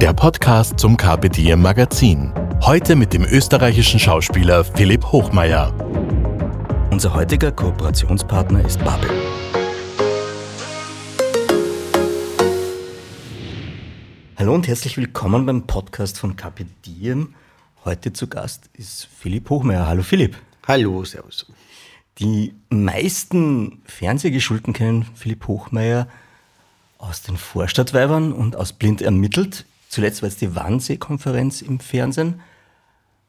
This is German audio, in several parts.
der Podcast zum Carpe Diem Magazin. Heute mit dem österreichischen Schauspieler Philipp Hochmeier. Unser heutiger Kooperationspartner ist Bubble. Hallo und herzlich willkommen beim Podcast von Carpe Diem. Heute zu Gast ist Philipp Hochmeier. Hallo Philipp. Hallo, servus. Die meisten Fernsehgeschulten kennen Philipp Hochmeier aus den Vorstadtweibern und aus Blind ermittelt. Zuletzt war es die Wannsee-Konferenz im Fernsehen.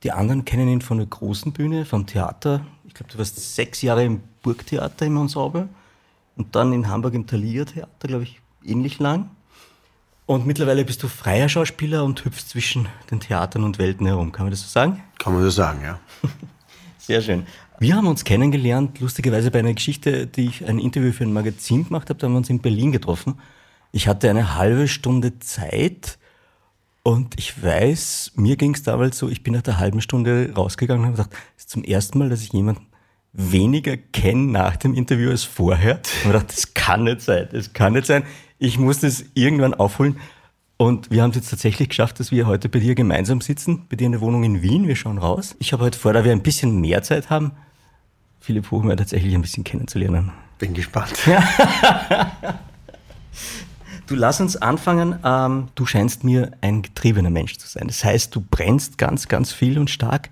Die anderen kennen ihn von der großen Bühne, vom Theater. Ich glaube, du warst sechs Jahre im Burgtheater im Ensemble und dann in Hamburg im Thalia Theater, glaube ich, ähnlich lang. Und mittlerweile bist du freier Schauspieler und hüpfst zwischen den Theatern und Welten herum. Kann man das so sagen? Kann man so sagen, ja. Sehr schön. Wir haben uns kennengelernt, lustigerweise bei einer Geschichte, die ich ein Interview für ein Magazin gemacht habe. Da haben wir uns in Berlin getroffen. Ich hatte eine halbe Stunde Zeit und ich weiß, mir ging es damals so, ich bin nach der halben Stunde rausgegangen und habe gesagt, das ist zum ersten Mal, dass ich jemanden weniger kenne nach dem Interview als vorher. Und ich dachte, das kann nicht sein, das kann nicht sein. Ich muss das irgendwann aufholen. Und wir haben es jetzt tatsächlich geschafft, dass wir heute bei dir gemeinsam sitzen, bei dir in der Wohnung in Wien. Wir schauen raus. Ich habe heute vor, da wir ein bisschen mehr Zeit haben, Philipp Hochmeier tatsächlich ein bisschen kennenzulernen. Bin gespannt. Du lass uns anfangen. Ähm, du scheinst mir ein getriebener Mensch zu sein. Das heißt, du brennst ganz, ganz viel und stark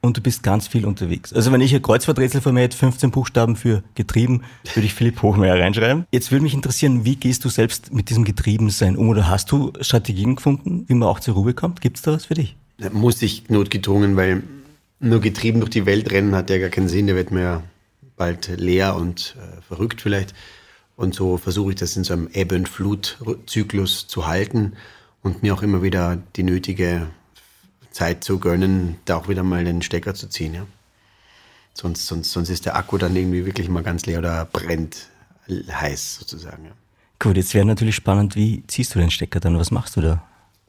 und du bist ganz viel unterwegs. Also wenn ich ein Kreuzworträtsel vor mir hätte, 15 Buchstaben für getrieben, würde ich Philipp Hochmeier reinschreiben. Jetzt würde mich interessieren, wie gehst du selbst mit diesem Getriebensein um? Oder hast du Strategien gefunden, wie man auch zur Ruhe kommt? Gibt es da was für dich? Da muss ich notgedrungen, weil nur getrieben durch die Welt rennen hat ja gar keinen Sinn. Der wird mir bald leer und äh, verrückt vielleicht. Und so versuche ich das in so einem Ebb- und Flut-Zyklus zu halten und mir auch immer wieder die nötige Zeit zu gönnen, da auch wieder mal den Stecker zu ziehen. Ja. Sonst, sonst, sonst ist der Akku dann irgendwie wirklich mal ganz leer oder brennt heiß sozusagen. Ja. Gut, jetzt wäre natürlich spannend, wie ziehst du den Stecker dann? Was machst du da?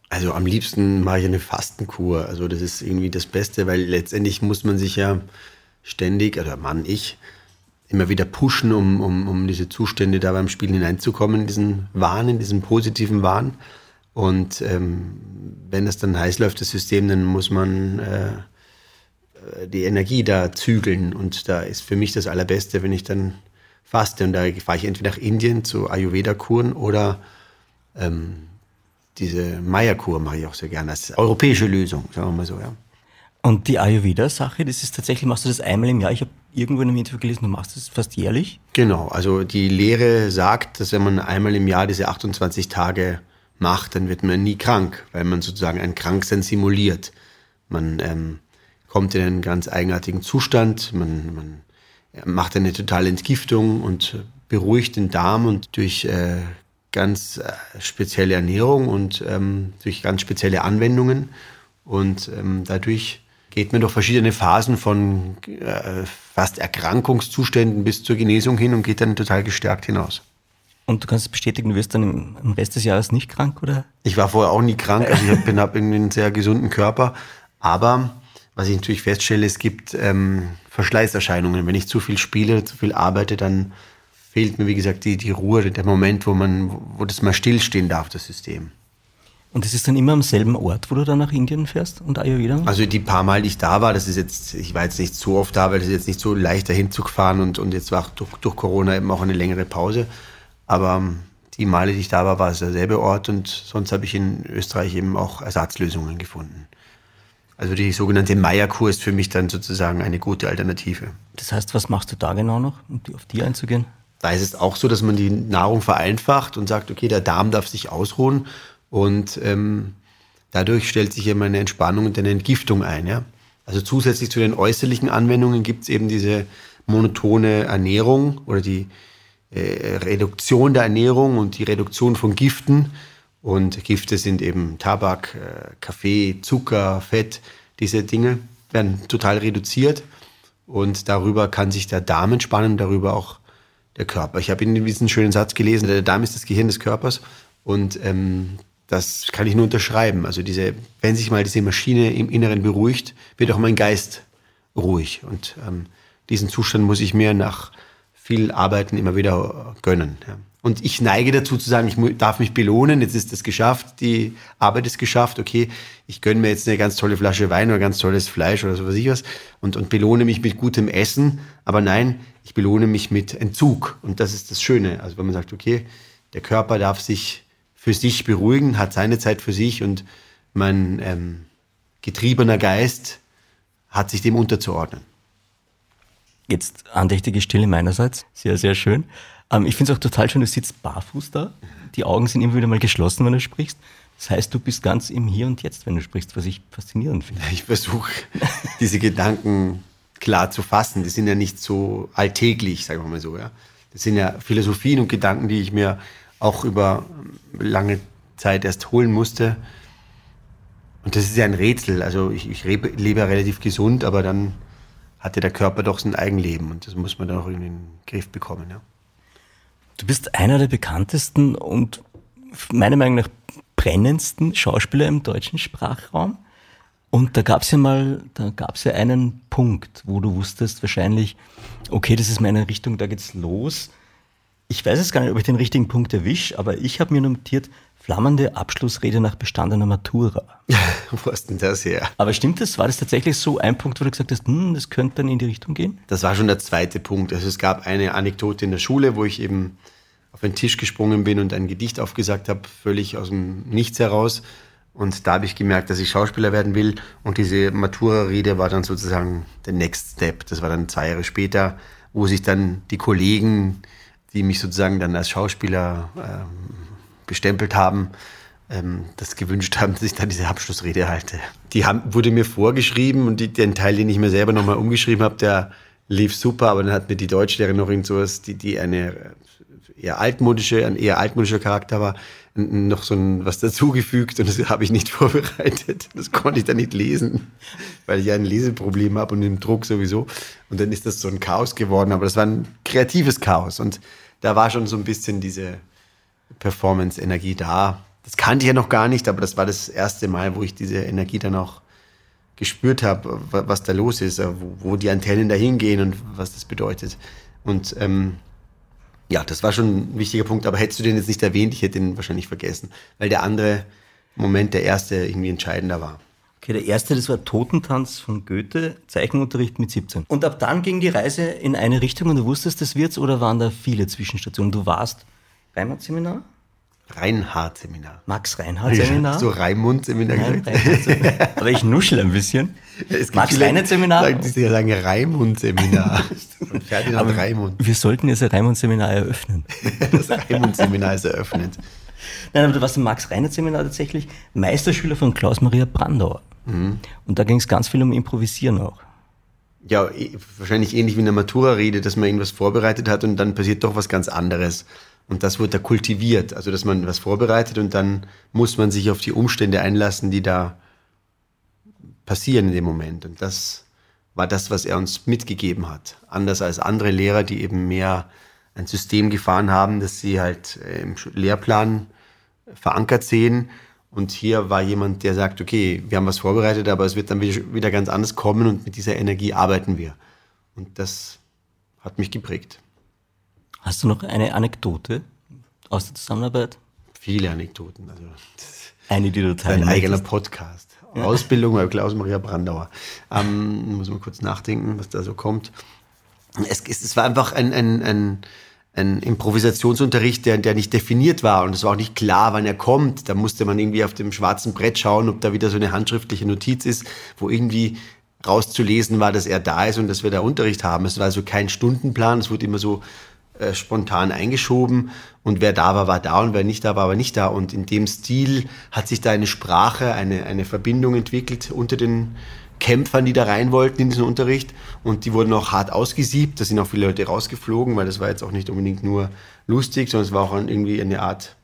Also am liebsten mache ich eine Fastenkur. Also das ist irgendwie das Beste, weil letztendlich muss man sich ja ständig, oder Mann, ich, immer wieder pushen, um, um, um diese Zustände da beim Spielen hineinzukommen, in diesen Wahn, in diesen positiven Wahn. Und ähm, wenn das dann heiß läuft, das System, dann muss man äh, die Energie da zügeln. Und da ist für mich das Allerbeste, wenn ich dann faste. Und da fahre ich entweder nach Indien zu Ayurveda-Kuren oder ähm, diese Maya-Kur mache ich auch sehr gerne. als europäische Lösung, sagen wir mal so, ja. Und die Ayurveda-Sache, das ist tatsächlich, machst du das einmal im Jahr? Ich habe irgendwo in einem Interview gelesen, du machst das fast jährlich? Genau, also die Lehre sagt, dass wenn man einmal im Jahr diese 28 Tage macht, dann wird man nie krank, weil man sozusagen ein Kranksein simuliert. Man ähm, kommt in einen ganz eigenartigen Zustand, man, man macht eine totale Entgiftung und beruhigt den Darm und durch äh, ganz äh, spezielle Ernährung und ähm, durch ganz spezielle Anwendungen und ähm, dadurch geht man durch verschiedene Phasen von äh, fast Erkrankungszuständen bis zur Genesung hin und geht dann total gestärkt hinaus. Und du kannst bestätigen, du wirst dann im, im Rest des Jahres nicht krank, oder? Ich war vorher auch nie krank, also ich habe hab einen sehr gesunden Körper. Aber was ich natürlich feststelle, es gibt ähm, Verschleißerscheinungen. Wenn ich zu viel spiele, zu viel arbeite, dann fehlt mir, wie gesagt, die, die Ruhe, der Moment, wo man, wo das mal stillstehen darf, das System. Und das ist dann immer am selben Ort, wo du dann nach Indien fährst und Ayurveda? Also die paar Mal, die ich da war, das ist jetzt, ich war jetzt nicht so oft da, weil es ist jetzt nicht so leicht dahin zu fahren und, und jetzt war durch, durch Corona eben auch eine längere Pause. Aber ähm, die Male, die ich da war, war es derselbe Ort und sonst habe ich in Österreich eben auch Ersatzlösungen gefunden. Also die sogenannte Meierkur ist für mich dann sozusagen eine gute Alternative. Das heißt, was machst du da genau noch, um auf die einzugehen? Da ist es auch so, dass man die Nahrung vereinfacht und sagt, okay, der Darm darf sich ausruhen und ähm, dadurch stellt sich eben eine Entspannung und eine Entgiftung ein. Ja? Also zusätzlich zu den äußerlichen Anwendungen gibt es eben diese monotone Ernährung oder die äh, Reduktion der Ernährung und die Reduktion von Giften Und Gifte sind eben Tabak, äh, Kaffee, Zucker, Fett. Diese Dinge werden total reduziert. Und darüber kann sich der Darm entspannen, darüber auch der Körper. Ich habe in diesem schönen Satz gelesen, der Darm ist das Gehirn des Körpers. Und ähm, das kann ich nur unterschreiben. Also diese, wenn sich mal diese Maschine im Inneren beruhigt, wird auch mein Geist ruhig. Und ähm, diesen Zustand muss ich mir nach viel Arbeiten immer wieder gönnen. Ja. Und ich neige dazu zu sagen, ich darf mich belohnen, jetzt ist das geschafft, die Arbeit ist geschafft, okay, ich gönne mir jetzt eine ganz tolle Flasche Wein oder ganz tolles Fleisch oder so was ich was und, und belohne mich mit gutem Essen. Aber nein, ich belohne mich mit Entzug. Und das ist das Schöne. Also wenn man sagt, okay, der Körper darf sich für sich beruhigen, hat seine Zeit für sich und mein ähm, getriebener Geist hat sich dem unterzuordnen. Jetzt andächtige Stille meinerseits. Sehr, sehr schön. Ähm, ich finde es auch total schön, du sitzt barfuß da. Die Augen sind immer wieder mal geschlossen, wenn du sprichst. Das heißt, du bist ganz im Hier und Jetzt, wenn du sprichst, was ich faszinierend finde. Ich versuche, diese Gedanken klar zu fassen. Die sind ja nicht so alltäglich, sagen wir mal so. Ja. Das sind ja Philosophien und Gedanken, die ich mir auch über lange Zeit erst holen musste. Und das ist ja ein Rätsel. Also ich, ich lebe, ja relativ gesund, aber dann hatte der Körper doch sein Eigenleben und das muss man dann auch in den Griff bekommen. Ja. Du bist einer der bekanntesten und meiner Meinung nach brennendsten Schauspieler im deutschen Sprachraum. Und da gab es ja mal, da gab es ja einen Punkt, wo du wusstest wahrscheinlich, okay, das ist meine Richtung, da geht's los. Ich weiß jetzt gar nicht, ob ich den richtigen Punkt erwische, aber ich habe mir notiert, flammende Abschlussrede nach bestandener Matura. Wo ist denn das her? Aber stimmt das? War das tatsächlich so ein Punkt, wo du gesagt hast, hm, das könnte dann in die Richtung gehen? Das war schon der zweite Punkt. Also es gab eine Anekdote in der Schule, wo ich eben auf den Tisch gesprungen bin und ein Gedicht aufgesagt habe, völlig aus dem Nichts heraus. Und da habe ich gemerkt, dass ich Schauspieler werden will. Und diese Matura-Rede war dann sozusagen der Next Step. Das war dann zwei Jahre später, wo sich dann die Kollegen, die mich sozusagen dann als Schauspieler ähm, bestempelt haben, ähm, das gewünscht haben, dass ich dann diese Abschlussrede halte. Die haben, wurde mir vorgeschrieben und die, den Teil, den ich mir selber nochmal umgeschrieben habe, der lief super, aber dann hat mir die Deutschlehrerin noch irgend sowas, die, die eine eher altmodische, ein eher altmodischer Charakter war, noch so ein, was dazugefügt und das habe ich nicht vorbereitet. Das konnte ich dann nicht lesen, weil ich ein Leseproblem habe und den Druck sowieso. Und dann ist das so ein Chaos geworden, aber das war ein kreatives Chaos und da war schon so ein bisschen diese, Performance-Energie da. Das kannte ich ja noch gar nicht, aber das war das erste Mal, wo ich diese Energie dann auch gespürt habe, was da los ist, äh, wo, die Antennen da hingehen und was das bedeutet. Und ähm, ja, das war schon ein wichtiger Punkt, aber hättest du den jetzt nicht erwähnt, ich hätte den wahrscheinlich vergessen, weil der andere Moment, der erste, irgendwie entscheidender war. Okay, der erste, das war Totentanz von Goethe, Zeichenunterricht mit 17. Und ab dann ging die Reise in eine Richtung und du wusstest, das wird's oder waren da viele Zwischenstationen? Du warst Reinhardt-Seminar? Reinhardt-Seminar. Max Reinhardt-Seminar? So Raimund-Seminar gesagt. Aber ich nuschel ein bisschen. Max Reinhardt-Seminar? Die sagen Raimund-Seminar. Ferdinand Aber Raimund. Wir sollten jetzt ein Raimund-Seminar eröffnen. das Raimund-Seminar ist eröffnet. Nein, aber du warst im Max Reinhardt-Seminar tatsächlich Meisterschüler von Klaus-Maria Brandauer. Mhm. Und da ging es ganz viel um Improvisieren auch ja, wahrscheinlich ähnlich wie in der Matura-Rede, dass man irgendwas vorbereitet hat und dann passiert doch was ganz anderes. Und das wird da kultiviert, also dass man was vorbereitet und dann muss man sich auf die Umstände einlassen, die da passieren in dem Moment. Und das war das, was er uns mitgegeben hat. Anders als andere Lehrer, die eben mehr ein System gefahren haben, dass sie halt äh, im Lehrplan verankert sehen. Und hier war jemand, der sagt, okay, wir haben was vorbereitet, aber es wird dann wieder ganz anders kommen und mit dieser Energie arbeiten wir. Und das hat mich geprägt. Hast du noch eine Anekdote aus der Zusammenarbeit? Viele Anekdoten. Also eine, die du teilen Ein eigener Podcast. Ja. Ausbildung bei Klaus-Maria Brandauer. Ähm, muss mal kurz nachdenken, was da so kommt. Es, es war einfach ein, ein, ein, ein Improvisationsunterricht, der, der nicht definiert war und es war auch nicht klar, wann er kommt. Da musste man irgendwie auf dem schwarzen Brett schauen, ob da wieder so eine handschriftliche Notiz ist, wo irgendwie rauszulesen war, dass er da ist und dass wir da Unterricht haben. Es war also kein Stundenplan, es wurde immer so äh, spontan eingeschoben und wer da war, war da und wer nicht da war, war nicht da. Und in dem Stil hat sich da eine Sprache, eine, eine Verbindung entwickelt unter den Kämpfern, die da rein wollten in diesen Unterricht. Und die wurden auch hart ausgesiebt. Da sind auch viele Leute rausgeflogen, weil das war jetzt auch nicht unbedingt nur lustig, sondern es war auch irgendwie eine Art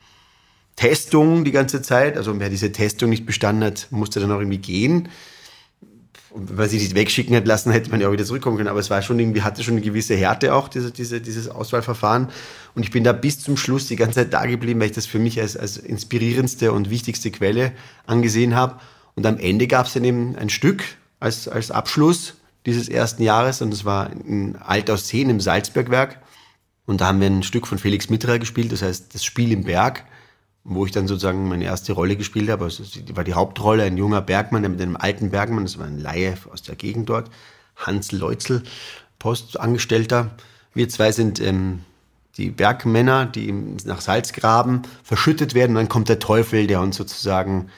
Testung die ganze Zeit. Also wer diese Testung nicht bestanden hat, musste dann auch irgendwie gehen. Und wenn man sich nicht wegschicken hat lassen, hätte man ja auch wieder zurückkommen können. Aber es war schon irgendwie, hatte schon eine gewisse Härte auch, diese, diese, dieses Auswahlverfahren. Und ich bin da bis zum Schluss die ganze Zeit da geblieben, weil ich das für mich als, als inspirierendste und wichtigste Quelle angesehen habe. Und am Ende gab es dann eben ein Stück als, als Abschluss dieses ersten Jahres. Und das war in Altausseen im Salzbergwerk. Und da haben wir ein Stück von Felix Mitterer gespielt, das heißt das Spiel im Berg wo ich dann sozusagen meine erste Rolle gespielt habe. Also war die Hauptrolle, ein junger Bergmann, der mit einem alten Bergmann, das war ein Laie aus der Gegend dort, Hans Leutzel, Postangestellter. Wir zwei sind ähm, die Bergmänner, die nach Salzgraben verschüttet werden. Und dann kommt der Teufel, der uns sozusagen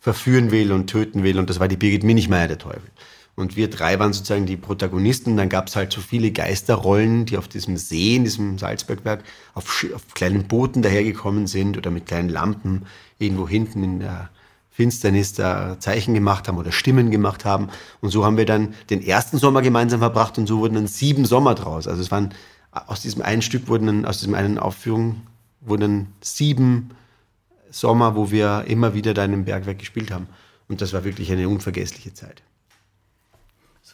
verführen will und töten will. Und das war die Birgit Minichmeier, der Teufel. Und wir drei waren sozusagen die Protagonisten. Dann gab es halt so viele Geisterrollen, die auf diesem See, in diesem Salzbergwerk, auf, auf kleinen Booten dahergekommen sind oder mit kleinen Lampen irgendwo hinten in der Finsternis da Zeichen gemacht haben oder Stimmen gemacht haben. Und so haben wir dann den ersten Sommer gemeinsam verbracht und so wurden dann sieben Sommer draus. Also es waren aus diesem einen Stück wurden dann, aus diesem einen Aufführung wurden dann sieben Sommer, wo wir immer wieder da in dem Bergwerk gespielt haben. Und das war wirklich eine unvergessliche Zeit.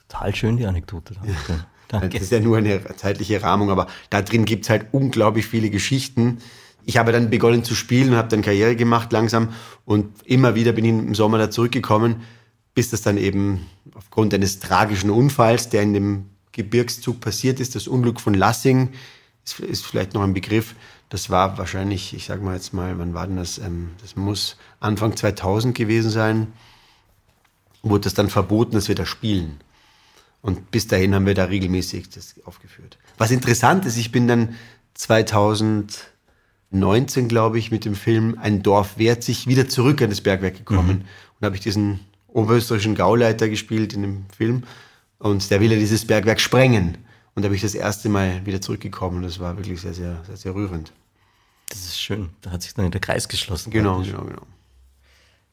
Total schön, die Anekdote. Ja. Danke. Das ist ja nur eine zeitliche Rahmung, aber da drin gibt es halt unglaublich viele Geschichten. Ich habe dann begonnen zu spielen und habe dann Karriere gemacht langsam und immer wieder bin ich im Sommer da zurückgekommen, bis das dann eben aufgrund eines tragischen Unfalls, der in dem Gebirgszug passiert ist, das Unglück von Lassing, ist, ist vielleicht noch ein Begriff. Das war wahrscheinlich, ich sage mal jetzt mal, wann war denn das? Ähm, das muss Anfang 2000 gewesen sein. Wurde das dann verboten, dass wir da spielen. Und bis dahin haben wir da regelmäßig das aufgeführt. Was interessant ist, ich bin dann 2019, glaube ich, mit dem Film Ein Dorf wehrt sich wieder zurück an das Bergwerk gekommen. Mhm. Und habe ich diesen oberösterreichischen Gauleiter gespielt in dem Film. Und der will ja dieses Bergwerk sprengen. Und da bin ich das erste Mal wieder zurückgekommen. Und das war wirklich sehr, sehr, sehr, sehr rührend. Das ist schön. Da hat sich dann der Kreis geschlossen. Genau, genau, genau.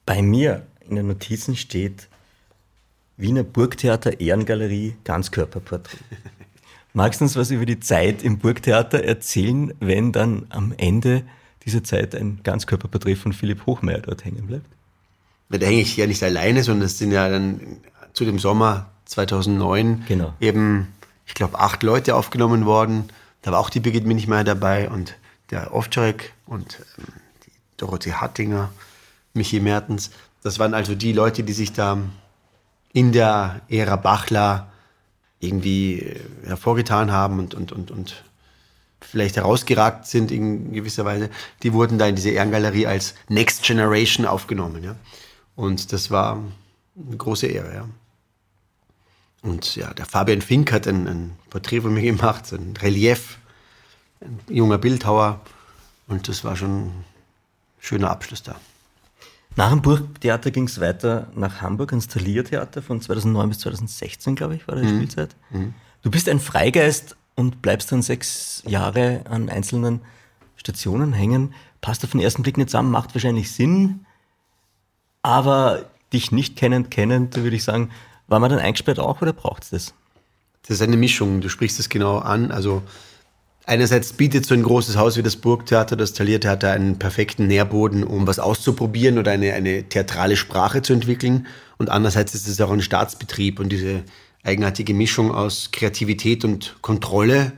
Bei mir in den Notizen steht, Wiener Burgtheater Ehrengalerie Ganzkörperporträt. Magst du uns was über die Zeit im Burgtheater erzählen, wenn dann am Ende dieser Zeit ein Ganzkörperporträt von Philipp Hochmeier dort hängen bleibt? Da hänge ich ja nicht alleine, sondern es sind ja dann zu dem Sommer 2009 genau. eben, ich glaube, acht Leute aufgenommen worden. Da war auch die Birgit Minichmeier dabei und der Ovtcharek und ähm, Dorothee Hattinger, Michi Mertens. Das waren also die Leute, die sich da in der Ära Bachler irgendwie äh, hervorgetan haben und, und, und, und vielleicht herausgeragt sind in gewisser Weise, die wurden da in diese Ehrengalerie als Next Generation aufgenommen. Ja? Und das war eine große Ehre. Ja? Und ja, der Fabian Fink hat ein, ein Porträt von mir gemacht, ein Relief, ein junger Bildhauer. Und das war schon ein schöner Abschluss da. Nach dem Burgtheater ging es weiter nach Hamburg ins Thalia-Theater von 2009 bis 2016, glaube ich, war die mhm. Spielzeit. Mhm. Du bist ein Freigeist und bleibst dann sechs Jahre an einzelnen Stationen hängen. Passt auf den ersten Blick nicht zusammen, macht wahrscheinlich Sinn, aber dich nicht kennend, kennend, würde ich sagen, war man dann eingesperrt auch oder braucht es das? Das ist eine Mischung, du sprichst es genau an. Also Einerseits bietet so ein großes Haus wie das Burgtheater, das Taliertheater einen perfekten Nährboden, um was auszuprobieren oder eine, eine theatrale Sprache zu entwickeln. Und andererseits ist es auch ein Staatsbetrieb und diese eigenartige Mischung aus Kreativität und Kontrolle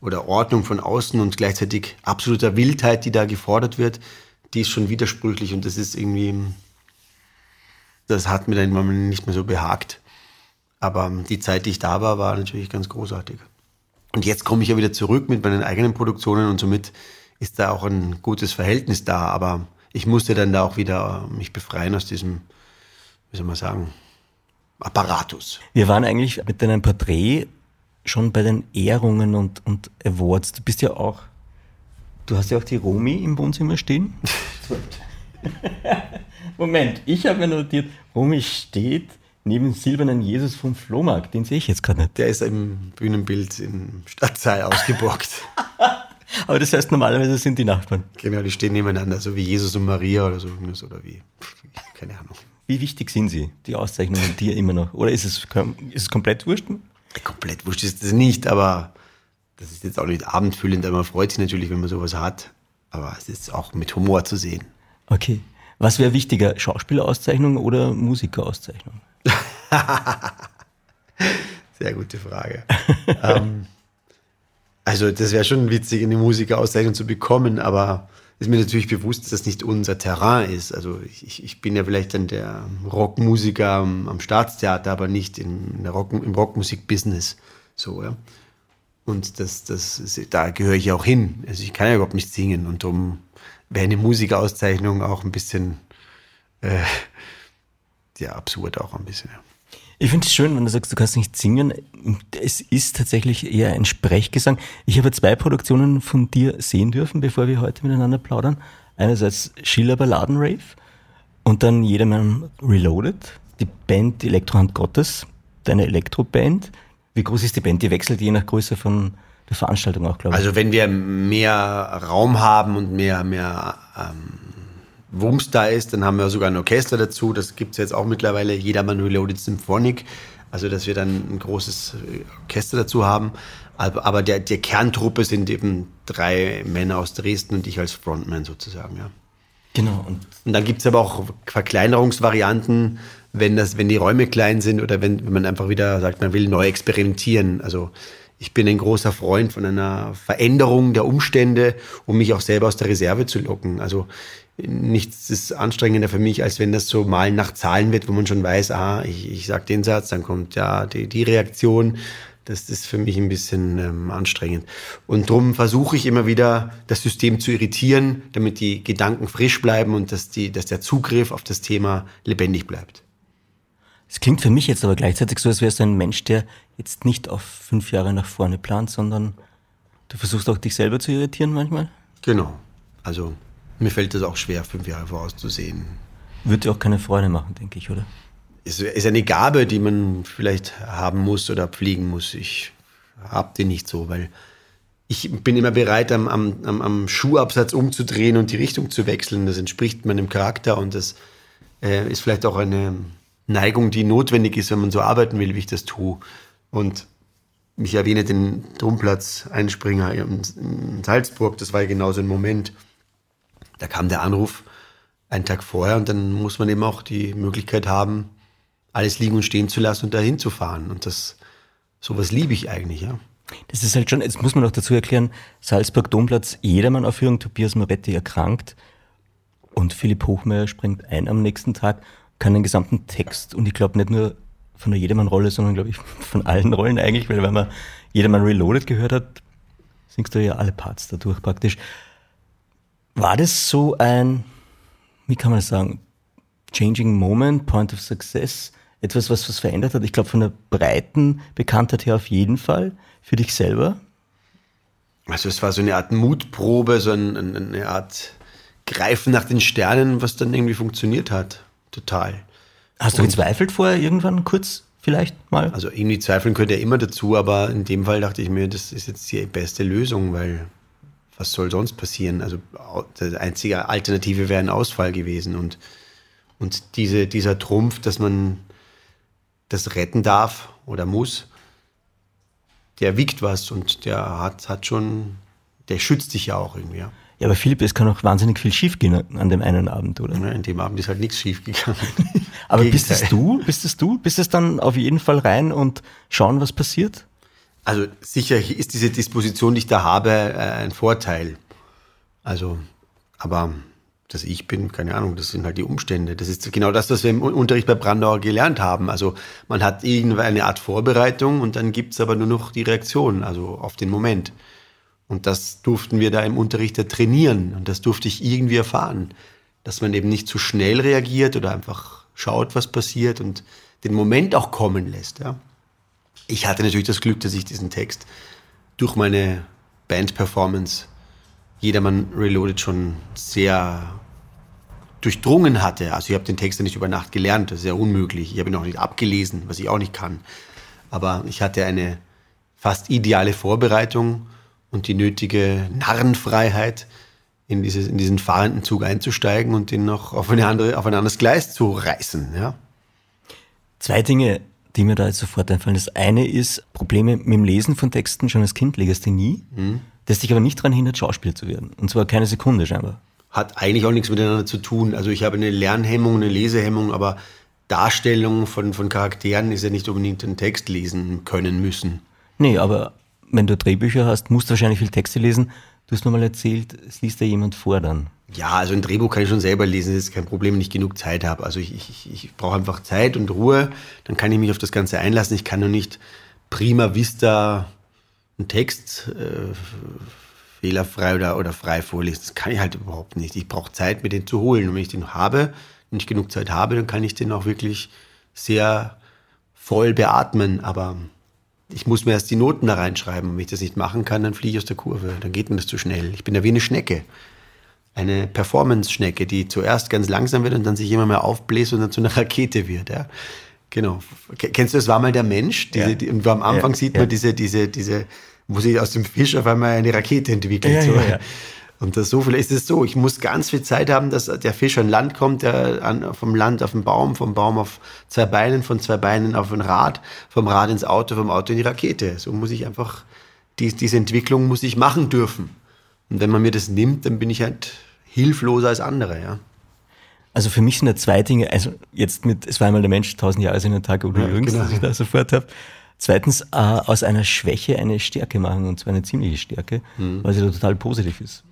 oder Ordnung von außen und gleichzeitig absoluter Wildheit, die da gefordert wird, die ist schon widersprüchlich und das ist irgendwie, das hat mir dann nicht mehr so behagt. Aber die Zeit, die ich da war, war natürlich ganz großartig. Und jetzt komme ich ja wieder zurück mit meinen eigenen Produktionen und somit ist da auch ein gutes Verhältnis da. Aber ich musste dann da auch wieder mich befreien aus diesem, wie soll man sagen, Apparatus. Wir waren eigentlich mit deinem Porträt schon bei den Ehrungen und, und Awards. Du bist ja auch, du hast ja auch die Romi im Wohnzimmer stehen. Moment, ich habe mir notiert, Romi steht neben dem silbernen Jesus vom Flohmarkt. Den sehe ich jetzt gerade nicht. Der ist im Bühnenbild im Stadtsaal ausgebockt. Aber das heißt, normalerweise sind die Nachbarn. Genau, die stehen nebeneinander, so wie Jesus und Maria oder so. Oder wie, keine Ahnung. Wie wichtig sind sie, die Auszeichnungen dir immer noch? Oder ist es, ist es komplett wurscht? Komplett wurscht ist es nicht, aber das ist jetzt auch nicht abendfüllend. Man freut sich natürlich, wenn man sowas hat. Aber es ist auch mit Humor zu sehen. Okay. Was wäre wichtiger, Schauspielerauszeichnung oder Musikerauszeichnung? Sehr gute Frage. ähm, also das wäre schon witzig, eine Musikerauszeichnung zu bekommen, aber ist mir natürlich bewusst, dass das nicht unser Terrain ist. Also ich, ich bin ja vielleicht dann der Rockmusiker am, am Staatstheater, aber nicht der Rock, im Rockmusik-Business. So, ja. Und das, das ist, da gehöre ich auch hin. Also ich kann ja überhaupt nicht singen und darum wäre eine Musikerauszeichnung auch ein bisschen äh, ja, absurd auch ein bisschen. Ja. Ich finde es schön, wenn du sagst, du kannst nicht singen. Es ist tatsächlich eher ein Sprechgesang. Ich habe zwei Produktionen von dir sehen dürfen, bevor wir heute miteinander plaudern. Einerseits Schiller Balladen Rave und dann Jedermann Reloaded, die Band Elektrohand Gottes, deine Elektroband. Wie groß ist die Band? Die wechselt je nach Größe von der Veranstaltung auch, glaube ich. Also wenn wir mehr Raum haben und mehr, mehr ähm, Wumms da ist, dann haben wir sogar ein Orchester dazu. Das gibt es jetzt auch mittlerweile, Jedermann Reloaded Symphonic. Also, dass wir dann ein großes äh, Orchester dazu haben. Aber der, der Kerntruppe sind eben drei Männer aus Dresden und ich als Frontman sozusagen, ja. Genau. Und, und dann gibt es aber auch Verkleinerungsvarianten, wenn, das, wenn die Räume klein sind oder wenn, wenn man einfach wieder sagt, man will neu experimentieren. Also ich bin ein großer Freund von einer Veränderung der Umstände, um mich auch selber aus der Reserve zu locken. Also nichts ist anstrengender für mich, als wenn das so mal nach Zahlen wird, wo man schon weiß, ah, ich, ich sage den Satz, dann kommt ja die, die Reaktion. Das ist für mich ein bisschen ähm, anstrengend. Und darum versuche ich immer wieder, das System zu irritieren, damit die Gedanken frisch bleiben und dass, die, dass der Zugriff auf das Thema lebendig bleibt. Es klingt für mich jetzt aber gleichzeitig so, als wärst du ein Mensch, der jetzt nicht auf fünf Jahre nach vorne plant, sondern du versuchst auch dich selber zu irritieren manchmal? Genau. Also mir fällt das auch schwer, fünf Jahre vorauszusehen. Würde dir auch keine Freude machen, denke ich, oder? Es ist eine Gabe, die man vielleicht haben muss oder pflegen muss. Ich habe die nicht so, weil ich bin immer bereit, am, am, am Schuhabsatz umzudrehen und die Richtung zu wechseln. Das entspricht meinem Charakter und das äh, ist vielleicht auch eine Neigung, die notwendig ist, wenn man so arbeiten will, wie ich das tue. Und ich erwähne den Domplatz-Einspringer in Salzburg, das war ja genau so ein Moment da kam der Anruf einen Tag vorher und dann muss man eben auch die Möglichkeit haben, alles liegen und stehen zu lassen und dahin zu fahren. Und das, sowas liebe ich eigentlich, ja. Das ist halt schon, jetzt muss man auch dazu erklären, Salzburg Domplatz, Jedermann-Aufführung, Tobias Moretti erkrankt und Philipp Hochmeier springt ein am nächsten Tag, kann den gesamten Text und ich glaube nicht nur von der Jedermann-Rolle, sondern glaube ich von allen Rollen eigentlich, weil wenn man Jedermann Reloaded gehört hat, singst du ja alle Parts dadurch praktisch. War das so ein, wie kann man das sagen, changing moment, point of success? Etwas, was was verändert hat? Ich glaube, von der breiten Bekanntheit her auf jeden Fall. Für dich selber? Also es war so eine Art Mutprobe, so ein, eine Art Greifen nach den Sternen, was dann irgendwie funktioniert hat. Total. Hast du gezweifelt vorher irgendwann kurz vielleicht mal? Also irgendwie zweifeln könnte ja immer dazu, aber in dem Fall dachte ich mir, das ist jetzt die beste Lösung, weil was soll sonst passieren? Also die einzige Alternative wäre ein Ausfall gewesen. Und, und diese, dieser Trumpf, dass man das retten darf oder muss, der wiegt was und der hat, hat schon, der schützt dich ja auch irgendwie. Ja. Ja, aber Philipp, es kann auch wahnsinnig viel schiefgehen an dem einen Abend, oder? Ja, an dem Abend ist halt nichts schiefgegangen. aber bist es du? Bist es du? Bist es dann auf jeden Fall rein und schauen, was passiert? Also sicher ist diese Disposition, die ich da habe, äh, ein Vorteil. Also, aber dass ich bin, keine Ahnung, das sind halt die Umstände. Das ist genau das, was wir im Unterricht bei Brandauer gelernt haben. Also man hat irgendeine Art Vorbereitung und dann gibt's aber nur noch die Reaktion, also auf den Moment. Und das durften wir da im Unterricht ja trainieren und das durfte ich irgendwie erfahren, dass man eben nicht zu schnell reagiert oder einfach schaut, was passiert und den Moment auch kommen lässt. Ja. Ich hatte natürlich das Glück, dass ich diesen Text durch meine Band-Performance Jedermann Reloaded schon sehr durchdrungen hatte. Also ich habe den Text ja nicht über Nacht gelernt, das ist ja unmöglich. Ich habe ihn auch nicht abgelesen, was ich auch nicht kann. Aber ich hatte eine fast ideale Vorbereitung und die nötige Narrenfreiheit, in, dieses, in diesen fahrenden Zug einzusteigen und den noch auf, eine andere, auf ein anderes Gleis zu reißen. Ja? Zwei Dinge die mir da jetzt sofort einfallen. Das eine ist Probleme mit dem Lesen von Texten schon als Kind legst du nie, mhm. das dich aber nicht daran hindert, Schauspieler zu werden. Und zwar keine Sekunde scheinbar. hat eigentlich auch nichts miteinander zu tun. Also ich habe eine Lernhemmung, eine Lesehemmung, aber Darstellung von, von Charakteren ist ja nicht unbedingt einen Text lesen können müssen. Nee, aber wenn du Drehbücher hast, musst du wahrscheinlich viel Texte lesen. Du hast mir mal erzählt, es liest ja jemand vor dann. Ja, also ein Drehbuch kann ich schon selber lesen, das ist kein Problem, wenn ich genug Zeit habe. Also ich, ich, ich brauche einfach Zeit und Ruhe, dann kann ich mich auf das Ganze einlassen. Ich kann nur nicht prima vista einen Text äh, fehlerfrei oder, oder frei vorlesen. Das kann ich halt überhaupt nicht. Ich brauche Zeit, mir den zu holen. Und wenn ich den habe, wenn ich genug Zeit habe, dann kann ich den auch wirklich sehr voll beatmen. Aber ich muss mir erst die Noten da reinschreiben. Und wenn ich das nicht machen kann, dann fliege ich aus der Kurve. Dann geht mir das zu schnell. Ich bin ja wie eine Schnecke. Eine Performance-Schnecke, die zuerst ganz langsam wird und dann sich immer mehr aufbläst und dann zu einer Rakete wird. Ja. Genau. Kennst du, es war mal der Mensch? Diese, ja. die, und am Anfang ja, sieht man diese, diese, diese, wo sich aus dem Fisch auf einmal eine Rakete entwickelt. so. Und das so viel ist es so. Ich muss ganz viel Zeit haben, dass der Fisch an Land kommt, der an, vom Land auf den Baum, vom Baum auf zwei Beinen, von zwei Beinen auf ein Rad, vom Rad ins Auto, vom Auto in die Rakete. So muss ich einfach, die, diese Entwicklung muss ich machen dürfen. Und wenn man mir das nimmt, dann bin ich halt hilfloser als andere, ja. Also für mich sind da zwei Dinge, also jetzt mit, es war einmal der Mensch, tausend Jahre sind ein Tag oder ja, jüngst, genau. dass ich da sofort habe. Zweitens, äh, aus einer Schwäche eine Stärke machen, und zwar eine ziemliche Stärke, mhm. weil sie da total positiv ist.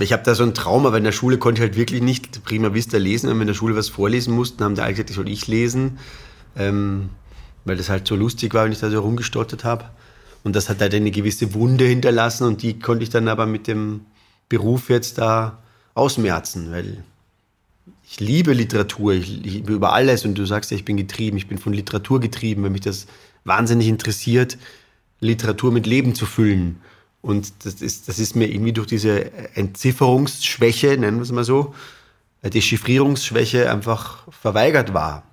Ich habe da so ein Trauma, weil in der Schule konnte ich halt wirklich nicht prima vista lesen. Wenn wir in der Schule was vorlesen mussten, haben die alle gesagt, ich soll ich lesen, ähm, weil das halt so lustig war, wenn ich da so rumgestottert habe. Und das hat halt eine gewisse Wunde hinterlassen und die konnte ich dann aber mit dem Beruf jetzt da ausmerzen, weil ich liebe Literatur, ich liebe über alles und du sagst ja, ich bin getrieben, ich bin von Literatur getrieben, weil mich das wahnsinnig interessiert, Literatur mit Leben zu füllen. Und das ist, das ist mir irgendwie durch diese Entzifferungsschwäche, nennen wir es mal so, äh, die Chiffrierungsschwäche einfach verweigert war.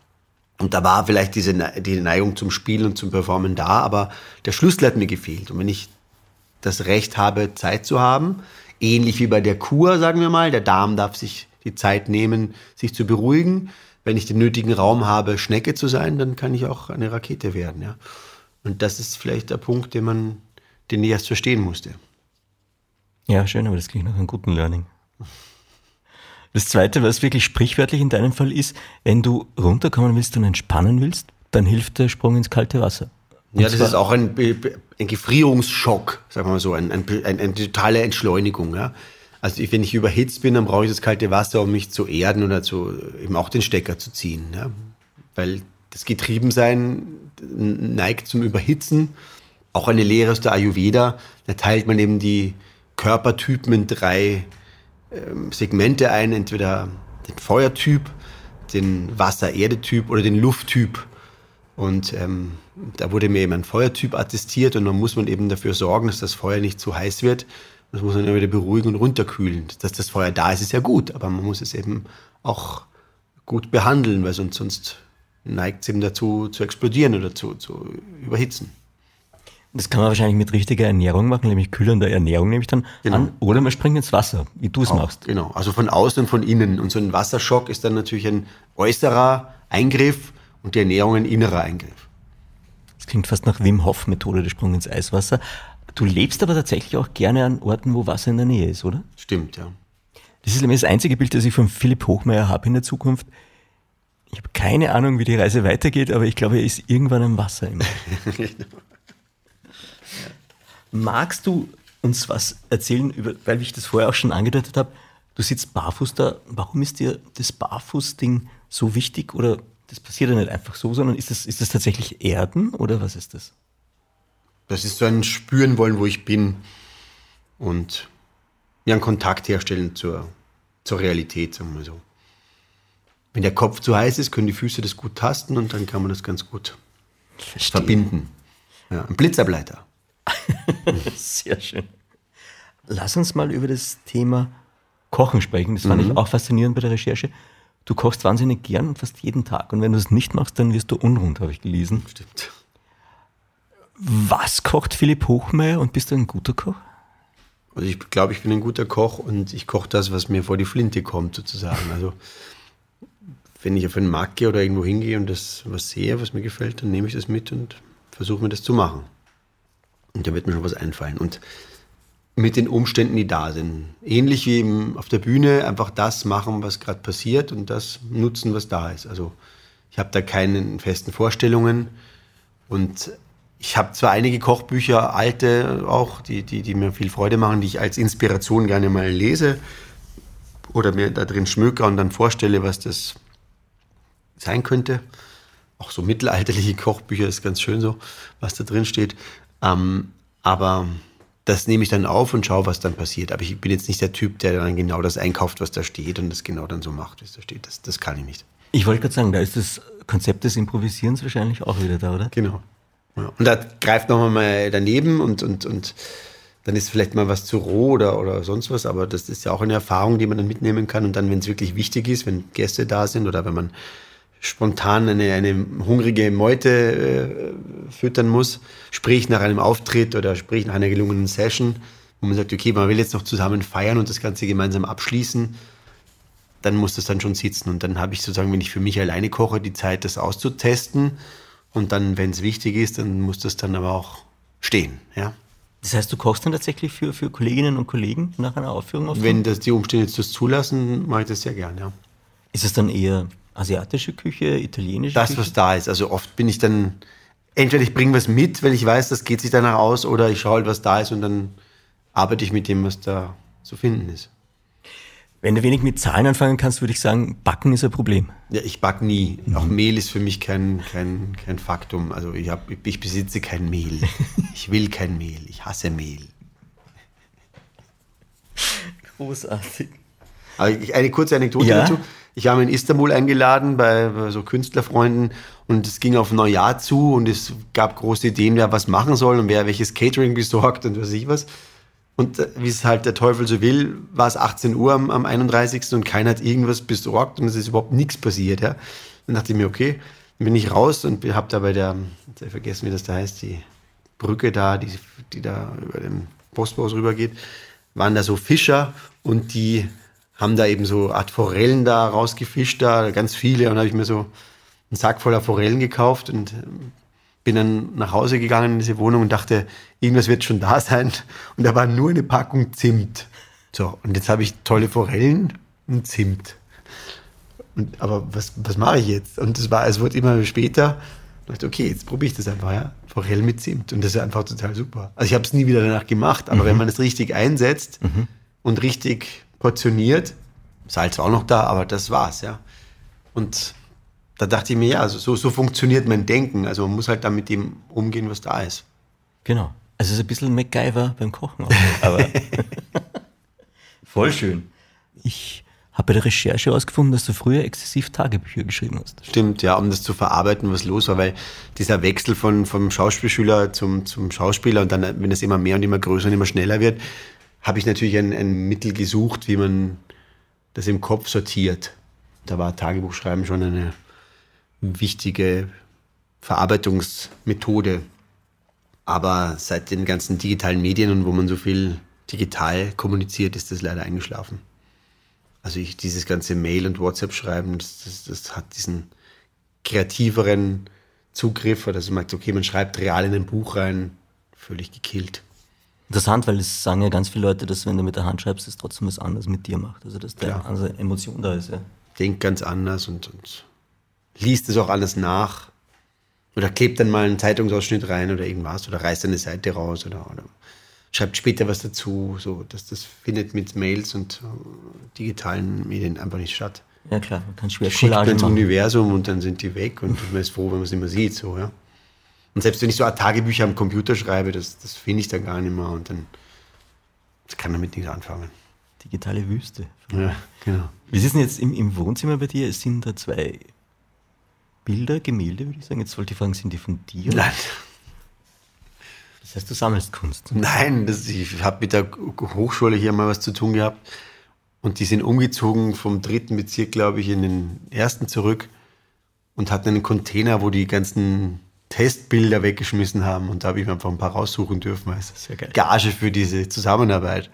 Und da war vielleicht diese die Neigung zum Spielen und zum Performen da, aber der Schlüssel hat mir gefehlt. Und wenn ich das Recht habe, Zeit zu haben, ähnlich wie bei der Kur, sagen wir mal, der Darm darf sich die Zeit nehmen, sich zu beruhigen. Wenn ich den nötigen Raum habe, Schnecke zu sein, dann kann ich auch eine Rakete werden. Ja? Und das ist vielleicht der Punkt, den man, den ich erst verstehen musste. Ja, schön, aber das klingt nach einem guten Learning. Das Zweite, was wirklich sprichwörtlich in deinem Fall ist, wenn du runterkommen willst und entspannen willst, dann hilft der Sprung ins kalte Wasser. Und ja, das ist auch ein, ein Gefrierungsschock, sagen wir mal so, eine ein, ein, eine totale Entschleunigung. Ja? Also wenn ich überhitzt bin, dann brauche ich das kalte Wasser, um mich zu erden oder zu, eben auch den Stecker zu ziehen. Ja? Weil das Getriebensein neigt zum Überhitzen. Auch eine Lehre aus der Ayurveda, da teilt man eben die Körpertypen in drei ähm, Segmente ein, entweder den Feuertyp, den Wasser-Erde-Typ oder den Lufttyp. Und ähm, da wurde mir eben ein Feuertyp attestiert und dann muss man eben dafür sorgen, dass das Feuer nicht zu heiß wird das muss man immer wieder beruhigen und runterkühlen. Dass das Feuer da ist, ist ja gut, aber man muss es eben auch gut behandeln, weil sonst, sonst neigt es eben dazu zu explodieren oder zu, zu überhitzen. Das kann man wahrscheinlich mit richtiger Ernährung machen, nämlich kühlender Ernährung nehme ich dann genau. an. Oder man springt ins Wasser, wie du es machst. Genau, also von außen und von innen. Und so ein Wasserschock ist dann natürlich ein äußerer Eingriff und die Ernährung ein innerer Eingriff. Das klingt fast nach Wim Hof Methode, der Sprung ins Eiswasser. Du lebst aber tatsächlich auch gerne an Orten, wo Wasser in der Nähe ist, oder? Stimmt, ja. Das ist nämlich das einzige Bild, das ich von Philipp Hochmeier habe in der Zukunft. Ich habe keine Ahnung, wie die Reise weitergeht, aber ich glaube, er ist irgendwann am Wasser immer. Magst du uns was erzählen, über, weil ich das vorher auch schon angedeutet habe, du sitzt barfuß da. Warum ist dir das Barfuß-Ding so wichtig? Oder das passiert ja nicht einfach so, sondern ist das, ist das tatsächlich Erden oder was ist das? Das ist so ein Spüren wollen, wo ich bin und ja, einen Kontakt herstellen zur, zur Realität, sagen wir so. Wenn der Kopf zu heiß ist, können die Füße das gut tasten und dann kann man das ganz gut Verstehe. verbinden. Ja, ein Blitzableiter. Sehr schön. Lass uns mal über das Thema Kochen sprechen. Das fand mhm. ich auch faszinierend bei der Recherche. Du kochst wahnsinnig gern und fast jeden Tag. Und wenn du es nicht machst, dann wirst du unrund, habe ich gelesen. Stimmt. Was kocht Philipp Hochmeier und bist du ein guter Koch? Also ich glaube, ich bin ein guter Koch und ich koche das, was mir vor die Flinte kommt, sozusagen. Also wenn ich auf einen Markt gehe oder irgendwo hingehe und das was sehe, was mir gefällt, dann nehme ich das mit und versuche mir das zu machen. Und da wird mir schon was einfallen. Und mit den Umständen, die da sind. Ähnlich wie im, auf der Bühne, einfach das machen, was gerade passiert und das nutzen, was da ist. Also ich habe da keine festen Vorstellungen und ich habe zwar einige Kochbücher, alte auch, die, die, die mir viel Freude machen, die ich als Inspiration gerne mal lese oder mir da drin schmücke und dann vorstelle, was das sein könnte. Auch so mittelalterliche Kochbücher ist ganz schön so, was da drin steht. Ähm, aber das nehme ich dann auf und schaue, was dann passiert. Aber ich bin jetzt nicht der Typ, der dann genau das einkauft, was da steht und das genau dann so macht, wie es da steht. Das, das kann ich nicht. Ich wollte gerade sagen, da ist das Konzept des Improvisierens wahrscheinlich auch wieder da, oder? Genau. Ja. Und da greift nochmal mal daneben und, und, und dann ist vielleicht mal was zu roh oder, oder sonst was, aber das ist ja auch eine Erfahrung, die man dann mitnehmen kann. Und dann, wenn es wirklich wichtig ist, wenn Gäste da sind oder wenn man spontan eine, eine hungrige Meute äh, füttern muss, sprich nach einem Auftritt oder sprich nach einer gelungenen Session, wo man sagt, okay, man will jetzt noch zusammen feiern und das Ganze gemeinsam abschließen, dann muss das dann schon sitzen. Und dann habe ich sozusagen, wenn ich für mich alleine koche, die Zeit, das auszutesten. Und dann, wenn es wichtig ist, dann muss das dann aber auch stehen. Ja? Das heißt, du kochst dann tatsächlich für, für Kolleginnen und Kollegen nach einer Aufführung? Auf wenn das die Umstände jetzt das zulassen, mache ich das sehr gern, ja. Ist es dann eher asiatische Küche, italienische das, Küche? Das, was da ist. Also oft bin ich dann, entweder ich bringe was mit, weil ich weiß, das geht sich danach aus, oder ich schaue halt, was da ist und dann arbeite ich mit dem, was da zu finden ist. Wenn du wenig mit Zahlen anfangen kannst, würde ich sagen, Backen ist ein Problem. Ja, ich backe nie. Mhm. Auch Mehl ist für mich kein, kein, kein Faktum. Also ich, hab, ich besitze kein Mehl. Ich will kein Mehl. Ich hasse Mehl. Großartig. Aber eine kurze Anekdote ja? dazu. Ich war in Istanbul eingeladen bei, bei so Künstlerfreunden und es ging auf Neujahr zu und es gab große Ideen, wer was machen soll und wer welches Catering besorgt und was ich was. Und äh, wie es halt der Teufel so will, war es 18 Uhr am, am 31. und keiner hat irgendwas besorgt und es ist überhaupt nichts passiert. Ja. Dann dachte ich mir, okay, dann bin ich raus und habe da bei der, ich habe vergessen, wie das da heißt, die Brücke da, die, die da über den Postbus rübergeht, waren da so Fischer und die haben da eben so Art Forellen da rausgefischt, da ganz viele. Und habe ich mir so einen Sack voller Forellen gekauft und ähm, bin dann nach Hause gegangen in diese Wohnung und dachte, irgendwas wird schon da sein. Und da war nur eine Packung Zimt. So, und jetzt habe ich tolle Forellen und Zimt. Und, aber was, was mache ich jetzt? Und es war, es wurde immer später. Ich dachte, okay, jetzt probiere ich das einfach, ja. Forellen mit Zimt. Und das ist einfach total super. Also ich habe es nie wieder danach gemacht, aber mhm. wenn man es richtig einsetzt mhm. und richtig portioniert. Salz war auch noch da, aber das war's, ja. Und da dachte ich mir, ja, also so, so funktioniert mein Denken. Also man muss halt dann mit dem umgehen, was da ist. Genau. Also es ist ein bisschen MacGyver beim Kochen. Auch, aber voll schön. Ich habe bei der Recherche herausgefunden, dass du früher exzessiv Tagebücher geschrieben hast. Stimmt, ja, um das zu verarbeiten, was los war, weil dieser Wechsel von, vom Schauspielschüler zum, zum Schauspieler und dann, wenn es immer mehr und immer größer und immer schneller wird, habe ich natürlich ein, ein Mittel gesucht, wie man das im Kopf sortiert. Da war Tagebuchschreiben schon eine wichtige Verarbeitungsmethode. Aber seit den ganzen digitalen Medien und wo man so viel digital kommuniziert, ist das leider eingeschlafen. Also ich, dieses ganze Mail- und WhatsApp-Schreiben, das, das, das, hat diesen kreativeren Zugriff, oder also man sagt, okay, man schreibt real in ein Buch rein, völlig gekillt. Interessant, weil es sagen ja ganz viele Leute, dass wenn du mit der Hand schreibst, es trotzdem was anderes mit dir macht. Also dass da eine Emotion da ist. Ja. Denkt ganz anders und, und liest es auch alles nach. Oder klebt dann mal einen Zeitungsausschnitt rein oder irgendwas oder reißt eine Seite raus oder, oder schreibt später was dazu. So, dass das findet mit Mails und äh, digitalen Medien einfach nicht statt. Ja klar, man kann schwer Schickt ins Universum und dann sind die weg und man ist froh, wenn man es nicht mehr sieht. So, ja. Und selbst wenn ich so Tagebücher am Computer schreibe, das, das finde ich dann gar nicht mehr und dann kann damit nichts anfangen. Digitale Wüste. Ja, genau. Wie ist es denn jetzt im, im Wohnzimmer bei dir? Es sind da zwei Bilder, Gemälde, würde ich sagen. Jetzt wollte ich fragen, sind die von dir? Nein. Das heißt, du sammelst Kunst? Nein, das, ich habe mit der Hochschule hier mal was zu tun gehabt. Und die sind umgezogen vom dritten Bezirk, glaube ich, in den ersten zurück und hatten einen Container, wo die ganzen Testbilder weggeschmissen haben und da habe ich mir einfach ein paar raussuchen dürfen als Gage für diese Zusammenarbeit.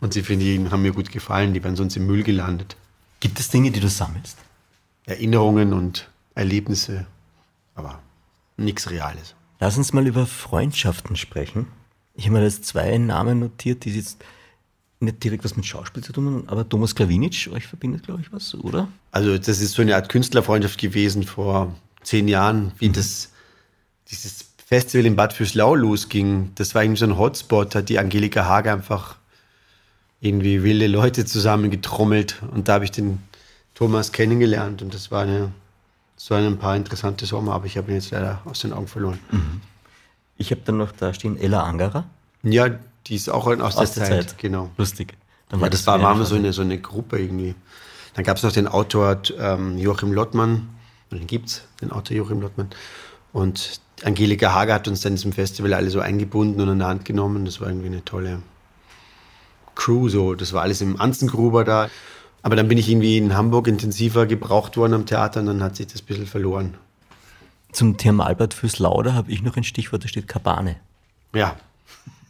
Und sie finde ich, haben mir gut gefallen, die wären sonst im Müll gelandet. Gibt es Dinge, die du sammelst? Erinnerungen und Erlebnisse, aber nichts Reales. Lass uns mal über Freundschaften sprechen. Ich habe mir jetzt zwei Namen notiert, die jetzt nicht direkt was mit Schauspiel zu tun haben, aber Thomas Klawinic, euch verbindet, glaube ich, was, oder? Also das ist so eine Art Künstlerfreundschaft gewesen vor zehn Jahren, wie mhm. das dieses Festival in Bad Fürslau losging. Das war irgendwie so ein Hotspot, hat die Angelika Hage einfach irgendwie wilde Leute zusammengetrommelt und da habe ich den Thomas kennengelernt und das war eine, waren ein paar interessante Sommer, aber ich habe ihn jetzt leider aus den Augen verloren. Mhm. Ich habe dann noch da stehen Ella Angerer. Ja, die ist auch aus, aus der, der, Zeit. Genau. Lustig. Dann war ja, das, das war, war so eine, so eine Gruppe irgendwie. Dann gab es noch den Autor ähm, Joachim Lottmann, den gibt es, den Autor Joachim Lottmann. Und Angelika Hager hat uns dann diesem Festival alle so eingebunden und an der Hand genommen. Das war irgendwie eine tolle Crew. So. Das war alles im Anzengruber da. Aber dann bin ich irgendwie in Hamburg intensiver gebraucht worden am Theater und dann hat sich das ein bisschen verloren. Zum Thermalbad fürs Lauder habe ich noch ein Stichwort, da steht Kabane. Ja,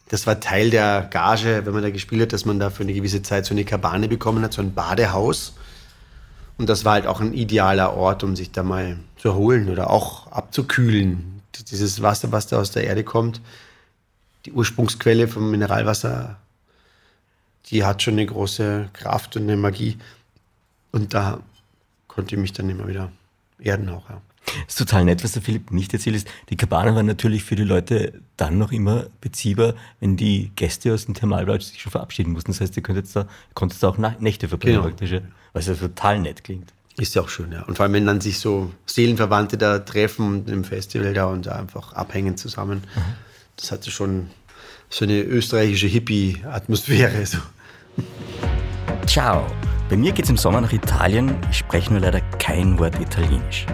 das war Teil der Gage, wenn man da gespielt hat, dass man da für eine gewisse Zeit so eine Kabane bekommen hat, so ein Badehaus. Und das war halt auch ein idealer Ort, um sich da mal zu erholen oder auch abzukühlen. Dieses Wasser, was da aus der Erde kommt, die Ursprungsquelle vom Mineralwasser, die hat schon eine große Kraft und eine Magie. Und da konnte ich mich dann immer wieder erden auch. Ja. Das ist total nett, was der Philipp nicht erzählt ist. Die Kabane war natürlich für die Leute dann noch immer beziehbar, wenn die Gäste aus dem Thermalbad sich schon verabschieden mussten. Das heißt, ihr könnt da, konntet da auch Nächte verbringen genau. praktisch, was ja total nett klingt. Ist ja auch schön, ja. Und vor allem, wenn dann sich so Seelenverwandte da treffen im Festival da und da einfach abhängen zusammen. Mhm. Das hatte schon so eine österreichische Hippie-Atmosphäre. So. Ciao. Bei mir geht es im Sommer nach Italien. Ich spreche nur leider kein Wort Italienisch.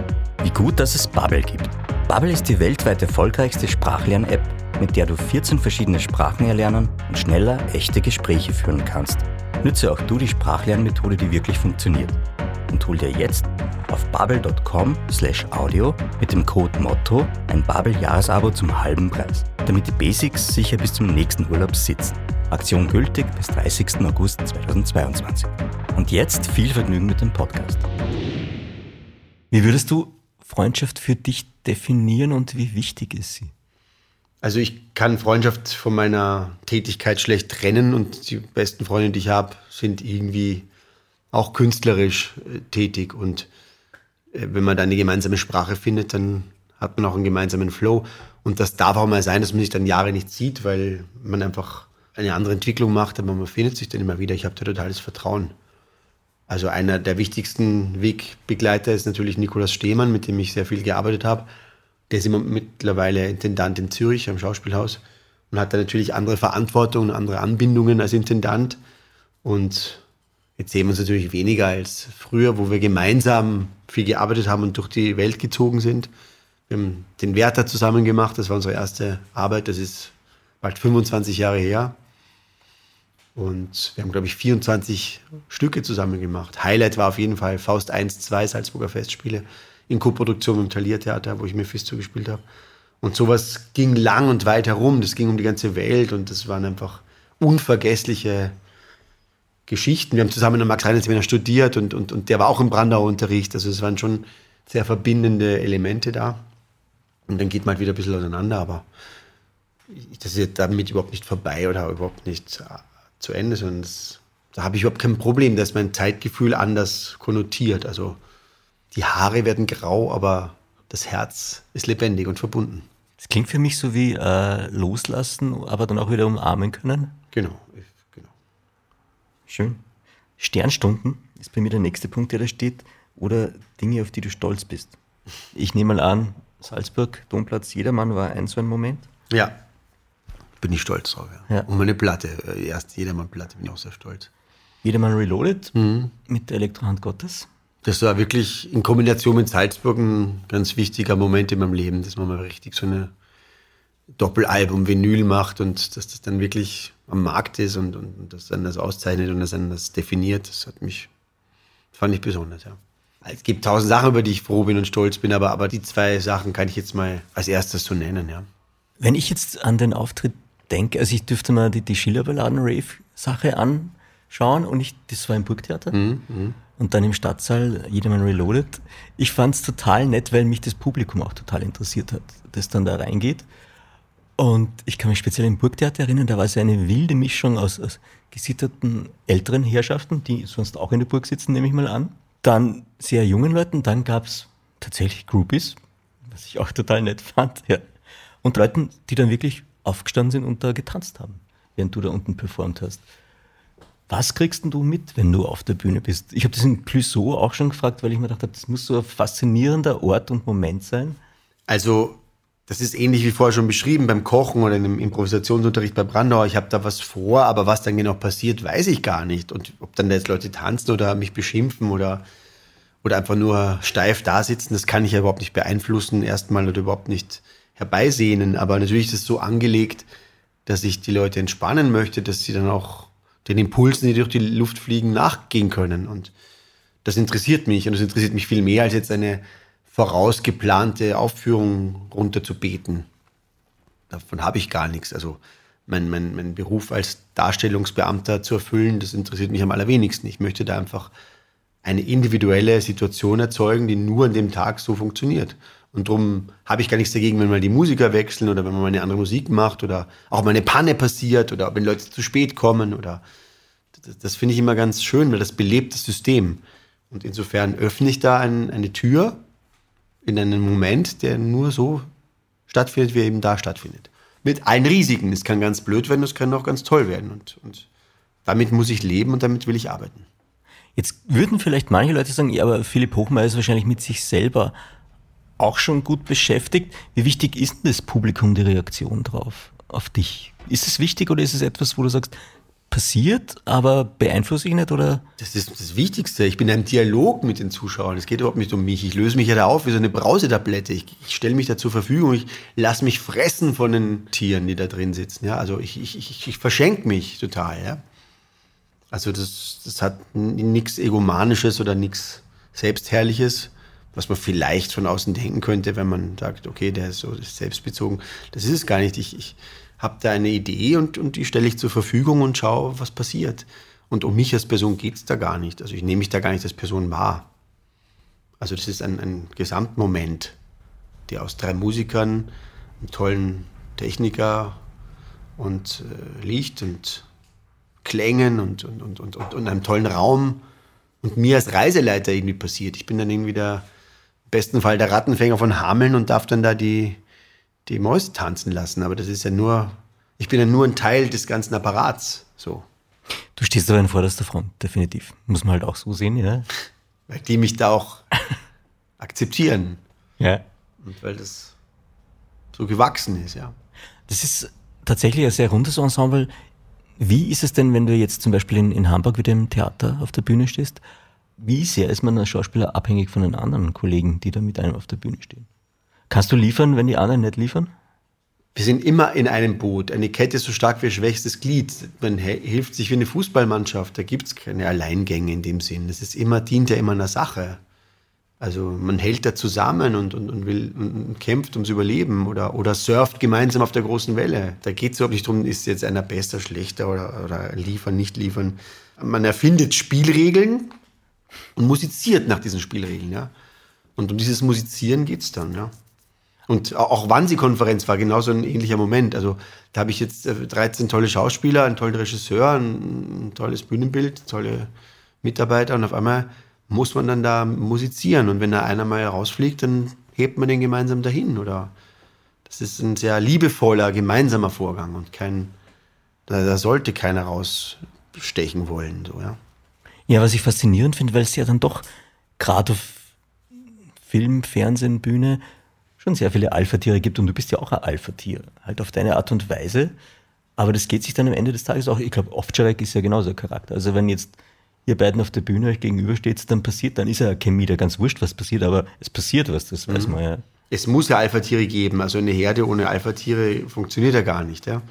Wie gut, dass es Babbel gibt. Babbel ist die weltweit erfolgreichste Sprachlern-App, mit der du 14 verschiedene Sprachen erlernen und schneller echte Gespräche führen kannst. Nütze auch du die Sprachlernmethode, die wirklich funktioniert. Und hol dir jetzt auf babbel.com slash audio mit dem Code MOTTO ein Babbel-Jahresabo zum halben Preis, damit die Basics sicher bis zum nächsten Urlaub sitzen. Aktion gültig bis 30. August 2022. Und jetzt viel Vergnügen mit dem Podcast. Wie würdest du Freundschaft für dich definieren und wie wichtig ist sie? Also ich kann Freundschaft von meiner Tätigkeit schlecht trennen und die besten Freunde, die ich habe, sind irgendwie auch künstlerisch äh, tätig und äh, wenn man da eine gemeinsame Sprache findet, dann hat man auch einen gemeinsamen Flow und das darf auch mal sein, dass man sich dann Jahre nicht sieht, weil man einfach eine andere Entwicklung macht, aber man findet sich dann immer wieder. Ich habe da totales Vertrauen. Also einer der wichtigsten Wegbegleiter ist natürlich Nikolaus Stehmann, mit dem ich sehr viel gearbeitet habe. Der ist immer mittlerweile Intendant in Zürich am Schauspielhaus und hat da natürlich andere Verantwortung, andere Anbindungen als Intendant. Und jetzt sehen wir uns natürlich weniger als früher, wo wir gemeinsam viel gearbeitet haben und durch die Welt gezogen sind. Wir haben den Werther zusammen gemacht, das war unsere erste Arbeit, das ist bald 25 Jahre her. Und wir haben, glaube ich, 24 Stücke zusammen gemacht. Highlight war auf jeden Fall Faust 1, 2 Salzburger Festspiele in Koproduktion im Taliertheater, wo ich Mephisto gespielt habe. Und sowas ging lang und weit herum. Das ging um die ganze Welt und das waren einfach unvergessliche Geschichten. Wir haben zusammen am Max Reinhardt studiert und, und, und der war auch im Brandauer Unterricht. Also es waren schon sehr verbindende Elemente da. Und dann geht man halt wieder ein bisschen auseinander, aber das ist damit überhaupt nicht vorbei oder überhaupt nicht zu Ende, sondern das, da habe ich überhaupt kein Problem, da ist mein Zeitgefühl anders konnotiert. Also die Haare werden grau, aber das Herz ist lebendig und verbunden. Das klingt für mich so wie äh, loslassen, aber dann auch wieder umarmen können. Genau, genau. Schön. Sternstunden ist bei mir der nächste Punkt, der da steht. Oder Dinge, auf die du stolz bist. Ich nehme mal an, Salzburg, Domplatz, Jedermann war ein so ein Moment. Ja, bin ich stolz drauf. Ja. ja. Und meine Platte, äh, erst Jedermann-Platte, bin ich auch sehr stolz. Jedermann Reloaded mhm. mit der Elektrohand Gottes. Das war wirklich in Kombination mit Salzburg ein ganz wichtiger Moment in meinem Leben, dass man mal richtig so eine Doppelalbum Vinyl macht und dass das dann wirklich am Markt ist und, und das dann das auszeichnet und das dann das definiert. Das hat mich, das fand ich besonders, ja. Es gibt tausend Sachen, über die ich froh bin und stolz bin, aber, aber die zwei Sachen kann ich jetzt mal als erstes so nennen, ja. Wenn ich jetzt an den Auftritt denke, also ich dürfte mal die, die Schillerballaden-Rave-Sache anschauen und ich, das war im Burgtheater mhm, mhm, und dann im Stadtsaal Jedermann Reloaded. Ich fand es total nett, weil mich das Publikum auch total interessiert hat, das dann da reingeht. Und ich kann mich speziell im Burgtheater erinnern, da war es eine wilde Mischung aus, aus gesitterten älteren Herrschaften, die sonst auch in der Burg sitzen, nehme ich mal an. Dann sehr jungen Leuten, dann gab es tatsächlich Groupies, was ich auch total nett fand. Ja. Und Leuten, die dann wirklich aufgestanden sind und da getanzt haben, während du da unten performt hast. Was kriegst denn du mit, wenn du auf der Bühne bist? Ich habe das in Clouseau auch schon gefragt, weil ich mir gedacht habe, das muss so ein faszinierender Ort und Moment sein. Also das ist ähnlich wie vorher schon beschrieben beim Kochen oder im Improvisationsunterricht bei Brandauer. Ich habe da was vor, aber was dann genau passiert, weiß ich gar nicht. Und ob dann da jetzt Leute tanzen oder mich beschimpfen oder, oder einfach nur steif da sitzen, das kann ich ja überhaupt nicht beeinflussen, erstmal oder überhaupt nicht herbeisehnen. Aber natürlich ist es so angelegt, dass ich die Leute entspannen möchte, dass sie dann auch den Impulsen, die durch die Luft fliegen, nachgehen können. Und das interessiert mich und das interessiert mich viel mehr als jetzt eine vorausgeplante Aufführung runterzubeten. Davon habe ich gar nichts. Also mein, mein, mein Beruf als Darstellungsbeamter zu erfüllen, das interessiert mich am allerwenigsten. Ich möchte da einfach eine individuelle Situation erzeugen, die nur an dem Tag so funktioniert. Und darum habe ich gar nichts dagegen, wenn mal die Musiker wechseln oder wenn man mal eine andere Musik macht oder auch mal eine Panne passiert oder wenn Leute zu spät kommen oder das, das finde ich immer ganz schön, weil das belebt das System. Und insofern öffne ich da ein, eine Tür in einen Moment, der nur so stattfindet, wie er eben da stattfindet. Mit allen Risiken. Es kann ganz blöd werden, es kann auch ganz toll werden. Und, und damit muss ich leben und damit will ich arbeiten. Jetzt würden vielleicht manche Leute sagen, ja, aber Philipp Hochmeier ist wahrscheinlich mit sich selber auch schon gut beschäftigt. Wie wichtig ist denn das Publikum, die Reaktion drauf, auf dich? Ist es wichtig oder ist es etwas, wo du sagst, passiert, aber beeinflusse ich nicht oder? Das ist das Wichtigste. Ich bin in einem Dialog mit den Zuschauern. Es geht überhaupt nicht um mich. Ich löse mich ja da auf wie so eine Brausetablette. Ich, ich stelle mich da zur Verfügung. Ich lasse mich fressen von den Tieren, die da drin sitzen. Ja, also ich, ich, ich, ich verschenke mich total. Ja, also das, das hat nichts Egomanisches oder nichts Selbstherrliches, was man vielleicht von außen denken könnte, wenn man sagt, okay, der ist so selbstbezogen. Das ist es gar nicht. Ich, ich habe da eine Idee und, und die stelle ich zur Verfügung und schaue, was passiert. Und um mich als Person geht es da gar nicht. Also ich nehme mich da gar nicht als Person wahr. Also das ist ein, ein Gesamtmoment, der aus drei Musikern, einem tollen Techniker und äh, Licht und Klängen und, und, und, und, und, einem tollen Raum und mir als Reiseleiter irgendwie passiert. Ich bin dann irgendwie der, im besten Fall der Rattenfänger von Hameln und darf dann da die, die Mäuse tanzen lassen. Aber das ist ja nur, ich bin ja nur ein Teil des ganzen Apparats. So. Du stehst aber in vorderster Front, definitiv. Muss man halt auch so sehen, ja. Weil die mich da auch akzeptieren. Ja. Und weil das so gewachsen ist, ja. Das ist tatsächlich ein sehr rundes Ensemble. Wie ist es denn, wenn du jetzt zum Beispiel in, in Hamburg wieder im Theater auf der Bühne stehst? Wie sehr ist man als Schauspieler abhängig von den anderen Kollegen, die da mit einem auf der Bühne stehen? Kannst du liefern, wenn die anderen nicht liefern? Wir sind immer in einem Boot. Eine Kette ist so stark wie ein schwächstes Glied. Man hilft sich wie eine Fußballmannschaft. Da gibt es keine Alleingänge in dem Sinn. Das ist immer, dient ja immer einer Sache. Also man hält da zusammen und, und, und will und kämpft ums Überleben oder, oder surft gemeinsam auf der großen Welle. Da geht es überhaupt nicht darum, ist jetzt einer besser, schlechter oder, oder liefern, nicht liefern. Man erfindet Spielregeln und musiziert nach diesen Spielregeln. Ja? Und um dieses Musizieren geht es dann. Ja? Und auch Wannsee-Konferenz war genauso ein ähnlicher Moment. Also da habe ich jetzt 13 äh, tolle Schauspieler, einen tollen Regisseur, ein, ein tolles Bühnenbild, tolle Mitarbeiter und auf einmal muss man dann da musizieren. Und wenn da einer mal rausfliegt, dann hebt man den gemeinsam dahin. Oder das ist ein sehr liebevoller, gemeinsamer Vorgang und kein, da, da sollte keiner rausstechen wollen. So, ja. ja, was ich faszinierend finde, weil es ja dann doch gerade auf Film, Fernsehen, Bühne schon sehr viele Alpha-Tiere gibt und du bist ja auch ein Alpha-Tier, halt auf deine Art und Weise. Aber das geht sich dann am Ende des Tages auch, ich glaube, Ovtcharek ist ja genauso ein Charakter. Also wenn jetzt ihr beiden auf der Bühne euch gegenübersteht, dann passiert, dann ist ja Chemie da ganz wurscht, was passiert, aber es passiert was, das weiß mhm. man ja. Es muss ja Alpha-Tiere geben, also eine Herde ohne Alpha-Tiere funktioniert ja gar nicht, ja.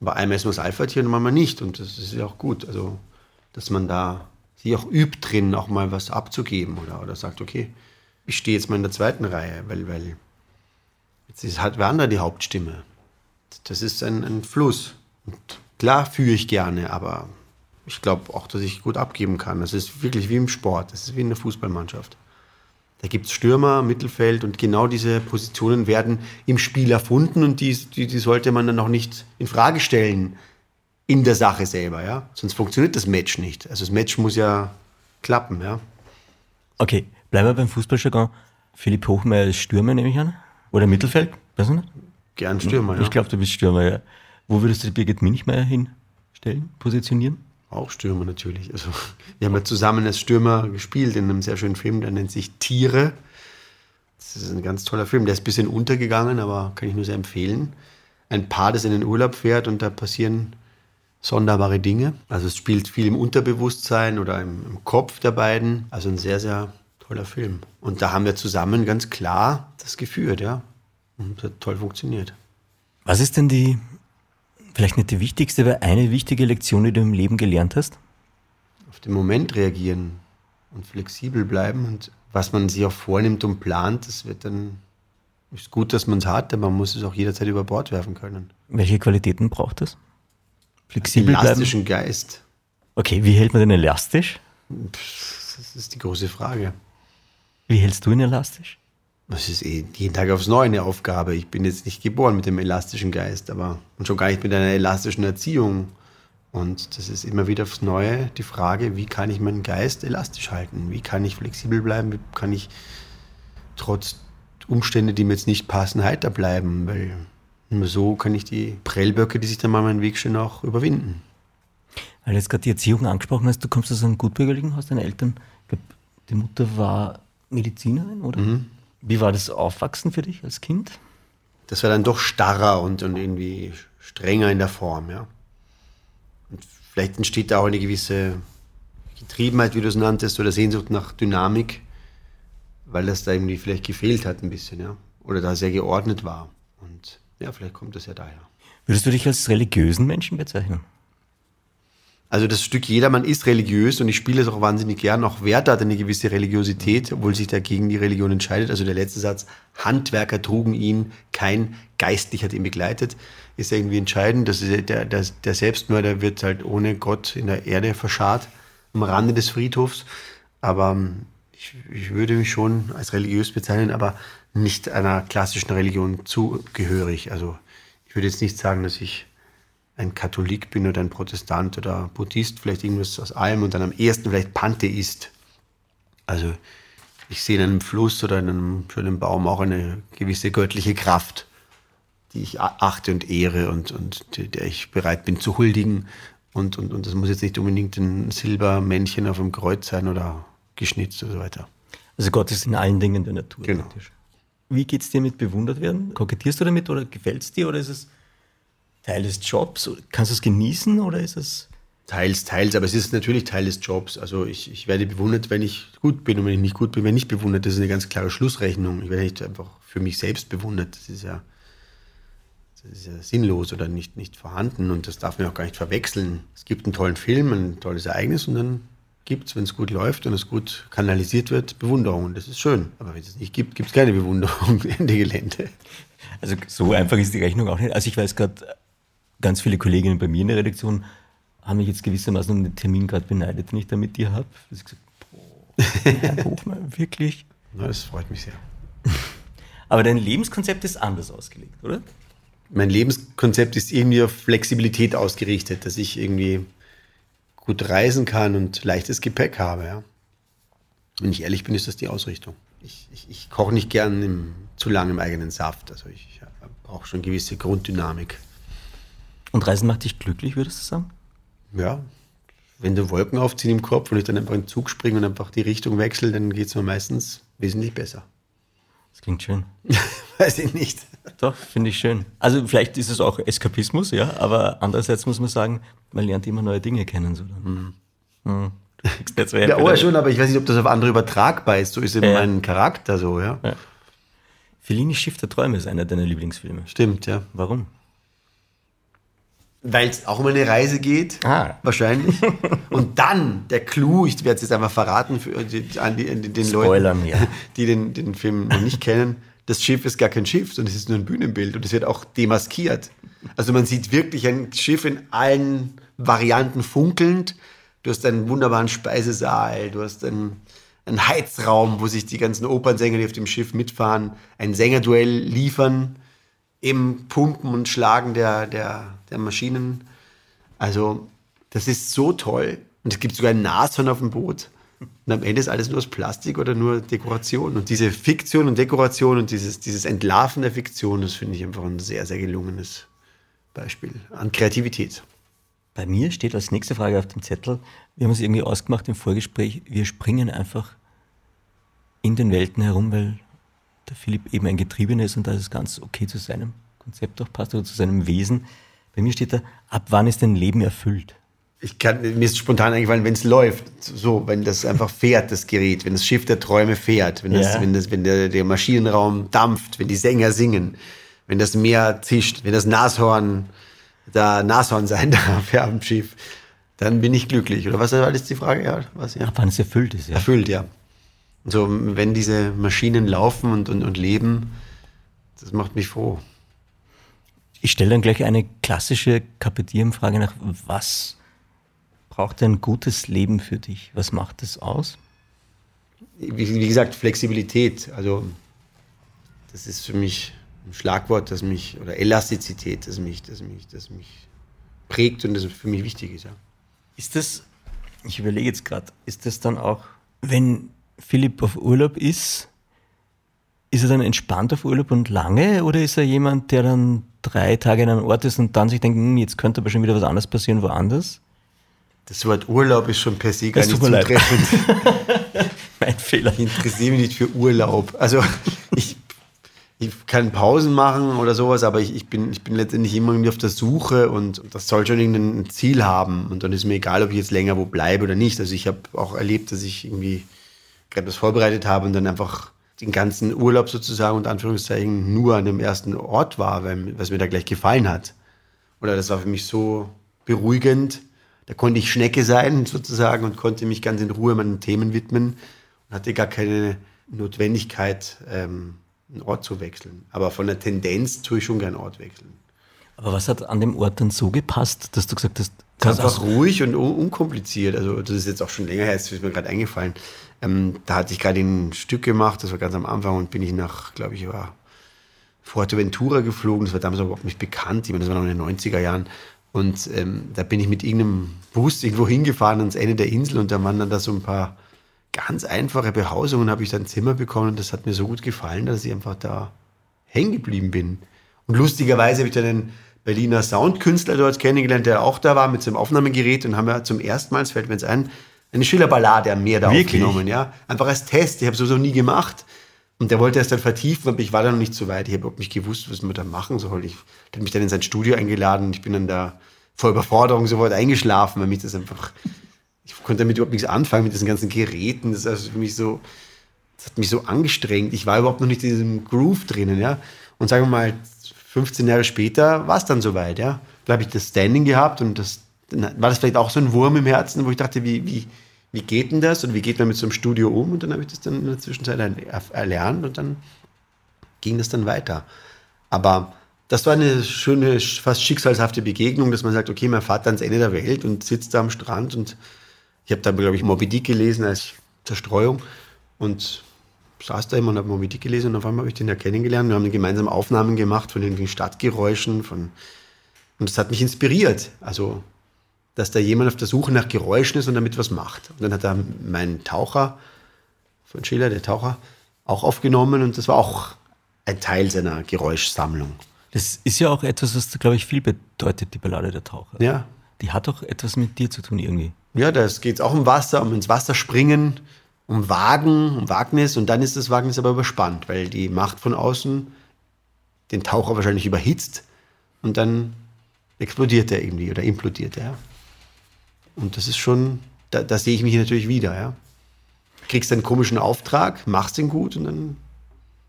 Bei einem wir das Alpha-Tier und manchmal nicht und das ist ja auch gut, also dass man da sich auch übt drin, auch mal was abzugeben oder, oder sagt, okay, ich stehe jetzt mal in der zweiten Reihe, weil, weil jetzt ist halt Werner die Hauptstimme. Das ist ein, ein Fluss. Und klar führe ich gerne, aber ich glaube auch, dass ich gut abgeben kann. Das ist wirklich wie im Sport. Das ist wie in der Fußballmannschaft. Da gibt es Stürmer, Mittelfeld und genau diese Positionen werden im Spiel erfunden und die, die, die sollte man dann auch nicht in Frage stellen in der Sache selber, ja. Sonst funktioniert das Match nicht. Also das Match muss ja klappen, ja. Okay, bleiben wir beim Fußballjargon. Philipp Hochmeier ist Stürmer, nehme ich an. Oder Mittelfeld? Weiß ich nicht. Gern Stürmer, ja. Ich glaube, du bist Stürmer, ja. Wo würdest du die Birgit Minichmeier hinstellen, positionieren? Auch Stürmer natürlich. Also, wir haben ja zusammen als Stürmer gespielt in einem sehr schönen Film, der nennt sich Tiere. Das ist ein ganz toller Film. Der ist ein bisschen untergegangen, aber kann ich nur sehr empfehlen. Ein Paar, das in den Urlaub fährt und da passieren sonderbare Dinge. Also es spielt viel im Unterbewusstsein oder im, im Kopf der beiden. Also ein sehr, sehr toller Film. Und da haben wir zusammen ganz klar das geführt, ja. Und das hat toll funktioniert. Was ist denn die, vielleicht nicht die wichtigste, aber eine wichtige Lektion, die du im Leben gelernt hast? Auf den Moment reagieren und flexibel bleiben und was man sich auch vornimmt und plant, das wird dann, ist gut, dass man es hat, aber man muss es auch jederzeit über Bord werfen können. Welche Qualitäten braucht es? Flexibel Elastischen bleiben? Geist. Okay, wie hält man den elastisch? Das ist die große Frage. Wie hältst du ihn elastisch? Das ist eh jeden Tag aufs Neue eine Aufgabe. Ich bin jetzt nicht geboren mit dem elastischen Geist, aber und schon gar nicht mit einer elastischen Erziehung. Und das ist immer wieder aufs Neue die Frage, wie kann ich meinen Geist elastisch halten? Wie kann ich flexibel bleiben? Wie kann ich trotz Umstände, die mir jetzt nicht passen, heiter bleiben? Weil nur so kann ich die Prellböcke, die sich dann mal meinen Weg stehen, auch überwinden. Weil du jetzt gerade die Erziehung angesprochen hast, du kommst aus einem gutbürgerlichen Haus, deine Eltern, ich glaube, die Mutter war Medizinerin, oder? Mhm. Wie war das Aufwachsen für dich als Kind? Das war dann doch starrer und, und irgendwie strenger in der Form, ja. Und vielleicht entsteht da auch eine gewisse Getriebenheit, wie du es nanntest, oder Sehnsucht nach Dynamik, weil das da irgendwie vielleicht gefehlt hat ein bisschen, ja. Oder da sehr geordnet war. Und ja, vielleicht kommt das ja daher. Würdest du dich als religiösen Menschen bezeichnen? Also das Stück Jedermann ist religiös und ich spiele es auch wahnsinnig gern. Auch Werther hat eine gewisse Religiosität, obwohl sich dagegen die Religion entscheidet. Also der letzte Satz, Handwerker trugen ihn, kein Geistlicher hat ihn begleitet, ist irgendwie entscheidend. Das ist der, der, der Selbstmörder wird halt ohne Gott in der Erde verscharrt, am Rande des Friedhofs. Aber ähm, ich, ich würde mich schon als religiös bezeichnen, aber nicht einer klassischen Religion zugehörig. Also ich würde jetzt nicht sagen, dass ich ein Katholik bin oder ein Protestant oder Buddhist, vielleicht irgendwas aus allem und dann am ehesten vielleicht Pantheist. Also ich sehe in einem Fluss oder in einem schönen Baum auch eine gewisse göttliche Kraft, die ich achte und ehre und, und der ich bereit bin zu huldigen. Und, und, und das muss jetzt nicht unbedingt ein Silbermännchen auf dem Kreuz sein oder geschnitzt und so weiter. Also Gott ist in allen Dingen der Natur. Genau. Wie geht es dir mit bewundert werden? Kokettierst du damit oder gefällt es dir oder ist es Teil des Jobs? Kannst du es genießen oder ist es... Teils, teils, aber es ist natürlich Teil des Jobs. Also ich, ich werde bewundert, wenn ich gut bin und wenn ich nicht gut bin, wenn ich nicht bewundert. Das ist eine ganz klare Schlussrechnung. Ich werde nicht einfach für mich selbst bewundert. Das ist ja, das ist ja sinnlos oder nicht, nicht vorhanden und das darf man auch gar nicht verwechseln. Es gibt einen tollen Film, ein tolles Ereignis und dann gibt es, wenn es gut läuft und es gut kanalisiert wird, Bewunderung. Und das ist schön. Aber wenn es es nicht gibt, gibt es keine Bewunderung. Ende Gelände. Also so einfach ist die Rechnung auch nicht. Also ich weiß gerade, ganz viele Kolleginnen bei mir in der Redaktion haben mich jetzt gewissermaßen um den Termin gerade beneidet, den ich da mit dir habe. Ich gesagt, boah, Herr Hofmann, wirklich? Na, das freut mich sehr. Aber dein Lebenskonzept ist anders ausgelegt, oder? Mein Lebenskonzept ist irgendwie auf Flexibilität ausgerichtet, dass ich irgendwie gut reisen kann und leichtes Gepäck habe. Ja. Wenn ich ehrlich bin, ist das die Ausrichtung. Ich, ich, ich koche nicht gern im, zu lange im eigenen Saft. Also ich brauche schon gewisse Grunddynamik. Und Reisen macht dich glücklich, würdest du sagen? Ja, wenn du Wolken aufziehen im Kopf und ich dann einfach in den Zug springe und einfach die Richtung wechsle, dann geht es mir meistens wesentlich besser. Das klingt schön. Weiß ich nicht. Doch, finde ich schön. Also vielleicht ist es auch Eskapismus, ja, aber andererseits muss man sagen, man lernt immer neue Dinge kennen. So dann. Hm. Kriegst jetzt Ja, oh, schon, aber ich weiß nicht, ob das auf andere übertragbar ist. So ist eben Ja. mein Charakter so, ja. Ja. Fellini Schiff der Träume ist einer deiner Lieblingsfilme. Stimmt, ja. Warum? Weil es auch um eine Reise geht, Ah. wahrscheinlich. Und dann der Clou, ich werde es jetzt einfach verraten für die, an die, an den Spoilern, Leuten, ja. die den, den Film noch nicht kennen. Das Schiff ist gar kein Schiff, sondern es ist nur ein Bühnenbild und es wird auch demaskiert. Also man sieht wirklich ein Schiff in allen Varianten funkelnd. Du hast einen wunderbaren Speisesaal, du hast ein, ein Heizraum, wo sich die ganzen Opernsänger, die auf dem Schiff mitfahren, ein Sängerduell liefern im Pumpen und Schlagen der, der, der Maschinen. Also, das ist so toll. Und es gibt sogar ein Nashorn auf dem Boot. Und am Ende ist alles nur aus Plastik oder nur Dekoration. Und diese Fiktion und Dekoration und dieses, dieses Entlarven der Fiktion, das finde ich einfach ein sehr, sehr gelungenes Beispiel an Kreativität. Bei mir steht als nächste Frage auf dem Zettel, wir haben es irgendwie ausgemacht im Vorgespräch, wir springen einfach in den Welten herum, weil der Philipp eben ein Getriebener ist und da ist es ganz okay zu seinem Konzept auch passt oder zu seinem Wesen. Bei mir steht da, ab wann ist dein Leben erfüllt? Ich kann, mir ist spontan eingefallen, wenn es läuft, so, wenn das einfach fährt, das Gerät, wenn das Schiff der Träume fährt, wenn, das, Ja. wenn, das, wenn der, der Maschinenraum dampft, wenn die Sänger singen, wenn das Meer zischt, wenn das Nashorn da Nashorn sein darf ja, am Schiff, dann bin ich glücklich. Oder was war das die Frage? Ja, was, ja. Ab wann es erfüllt ist, ja. Erfüllt, ja. Und so, wenn diese Maschinen laufen und, und, und leben, das macht mich froh. Ich stelle dann gleich eine klassische Kapitierenfrage nach, was braucht ein gutes Leben für dich? Was macht es aus? wie, wie gesagt, Flexibilität, also das ist für mich ein Schlagwort, das mich, oder Elastizität, das mich, das mich, das mich prägt und das für mich wichtig ist. Ja. Ist das, ich überlege jetzt gerade, ist das dann auch, wenn Philipp auf Urlaub ist, ist er dann entspannt auf Urlaub und lange oder ist er jemand, der dann drei Tage an einem Ort ist und dann sich denkt, hm, jetzt könnte aber schon wieder was anderes passieren woanders? Das Wort Urlaub ist schon per se gar nicht zutreffend. Mein Fehler. Ich interessiere mich nicht für Urlaub. Also ich, ich kann Pausen machen oder sowas, aber ich, ich, bin, ich bin letztendlich immer irgendwie auf der Suche und das soll schon irgendein Ziel haben. Und dann ist mir egal, ob ich jetzt länger wo bleibe oder nicht. Also ich habe auch erlebt, dass ich irgendwie gerade was vorbereitet habe und dann einfach den ganzen Urlaub sozusagen und Anführungszeichen nur an dem ersten Ort war, weil, was mir da gleich gefallen hat. Oder das war für mich so beruhigend. Da konnte ich Schnecke sein sozusagen und konnte mich ganz in Ruhe meinen Themen widmen und hatte gar keine Notwendigkeit, ähm, einen Ort zu wechseln. Aber von der Tendenz tue ich schon gern Ort wechseln. Aber was hat an dem Ort dann so gepasst, dass du gesagt hast, Das das einfach ruhig und un unkompliziert. Also das ist jetzt auch schon länger her, jetzt ist mir gerade eingefallen. Ähm, da hatte ich gerade ein Stück gemacht, das war ganz am Anfang und bin ich nach, glaube ich, war Fuerteventura geflogen. Das war damals überhaupt nicht bekannt. Ich meine, das war noch in den 90er Jahren. Und ähm, da bin ich mit irgendeinem Bus irgendwo hingefahren ans Ende der Insel und da waren dann da so ein paar ganz einfache Behausungen. habe ich dann ein Zimmer bekommen und das hat mir so gut gefallen, dass ich einfach da hängen geblieben bin. Und lustigerweise habe ich dann einen Berliner Soundkünstler dort kennengelernt, der auch da war mit seinem Aufnahmegerät und haben wir zum ersten Mal, es fällt mir jetzt ein, eine Schillerballade am Meer da Wirklich? aufgenommen, ja. Einfach als Test. Ich habe noch nie gemacht. Und der wollte es dann vertiefen, aber ich war da noch nicht so weit. Ich habe überhaupt nicht gewusst, was man da machen soll. Ich hat mich dann in sein Studio eingeladen und ich bin dann da vor Überforderung sofort eingeschlafen, weil mich das einfach, ich konnte damit überhaupt nichts anfangen mit diesen ganzen Geräten. Das ist also für mich so, das hat mich so angestrengt. Ich war überhaupt noch nicht in diesem Groove drinnen, ja. Und sagen wir mal, 15 Jahre später war es dann soweit, ja. Da habe ich das Standing gehabt und das, dann war das vielleicht auch so ein Wurm im Herzen, wo ich dachte, wie, wie, wie geht denn das und wie geht man mit so einem Studio um? Und dann habe ich das dann in der Zwischenzeit er- erlernt und dann ging das dann weiter. Aber das war eine schöne, fast schicksalshafte Begegnung, dass man sagt, okay, man fährt ans Ende der Welt und sitzt da am Strand und ich habe da, glaube ich, Moby Dick gelesen als Zerstreuung und saß da immer und habe Moby Dick gelesen und auf einmal habe ich den ja kennengelernt. Wir haben gemeinsam Aufnahmen gemacht von den Stadtgeräuschen von, und das hat mich inspiriert. Also, dass da jemand auf der Suche nach Geräuschen ist und damit was macht. Und dann hat er meinen Taucher von Schiller, der Taucher, auch aufgenommen und das war auch ein Teil seiner Geräuschsammlung. Das ist ja auch etwas, was, glaube ich, viel bedeutet, die Ballade der Taucher. Ja, Die hat auch etwas mit dir zu tun irgendwie. Ja, da geht es auch um Wasser, um ins Wasser springen, um Wagen, um Wagnis. Und dann ist das Wagnis aber überspannt, weil die Macht von außen den Taucher wahrscheinlich überhitzt und dann explodiert er irgendwie oder implodiert er. Und das ist schon, da, da sehe ich mich natürlich wieder. Ja. Kriegst einen komischen Auftrag, machst den gut und dann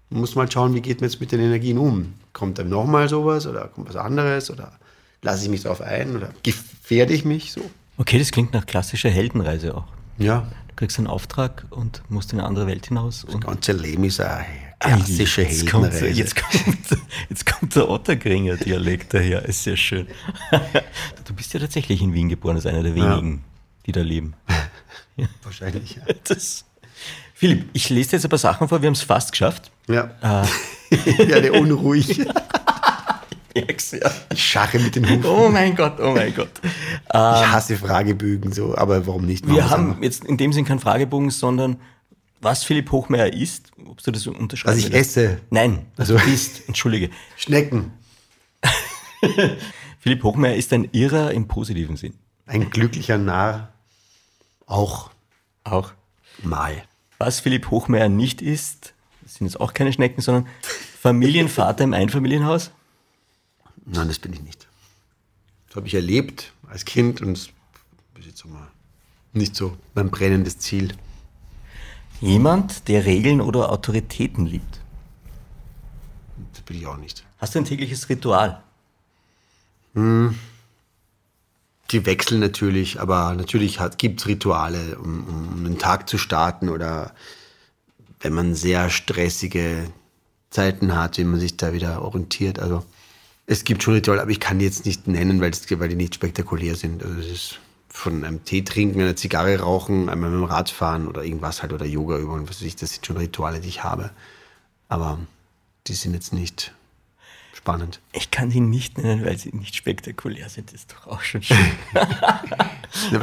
muss man halt schauen, wie geht man jetzt mit den Energien um. Kommt dann nochmal sowas oder kommt was anderes oder lasse ich mich darauf ein oder gefährde ich mich so? Okay, das klingt nach klassischer Heldenreise auch. Ja, kriegst einen Auftrag und musst in eine andere Welt hinaus. Und Das ganze Leben ist eine klassische jetzt kommt, Heldenreise. jetzt, kommt, jetzt kommt der Ottergringer Dialekt daher. Ist sehr schön. Du bist ja tatsächlich in Wien geboren, als einer der Ja. wenigen, die da leben. Wahrscheinlich, ja. Das Philipp, ich lese dir jetzt ein paar Sachen vor, wir haben es fast geschafft. Ja. ich werde unruhig. Merk's, ja. Ich schache mit den Hufen. Oh mein Gott, oh mein Gott. ich hasse Fragebögen so, aber warum nicht? Machen Wir haben jetzt in dem Sinn keinen Fragebogen, sondern was Philipp Hochmeier isst, ob du das so unterschreiben Was ich würdest. esse. Nein, was Also- du isst, entschuldige. Schnecken. Philipp Hochmeier ist ein Irrer im positiven Sinn. Ein glücklicher Narr. Auch Auch. mal. Was Philipp Hochmeier nicht ist, sind jetzt auch keine Schnecken, sondern Familienvater im Einfamilienhaus. Nein, das bin ich nicht. Das habe ich erlebt als Kind und das ist jetzt mal nicht so mein brennendes Ziel. Jemand, der Regeln oder Autoritäten liebt. Das bin ich auch nicht. Hast du ein tägliches Ritual? Die wechseln natürlich, aber natürlich gibt es Rituale, um, um einen Tag zu starten oder wenn man sehr stressige Zeiten hat, wie man sich da wieder orientiert. Also es gibt schon Rituale, aber ich kann die jetzt nicht nennen, weil, weil die nicht spektakulär sind. Also es ist von einem Tee trinken, einer Zigarre rauchen, einmal mit dem Rad fahren oder irgendwas halt oder Yoga üben, was weiß ich, das sind schon Rituale, die ich habe. Aber die sind jetzt nicht spannend. Ich kann sie nicht nennen, weil sie nicht spektakulär sind. Das ist doch auch schon schön.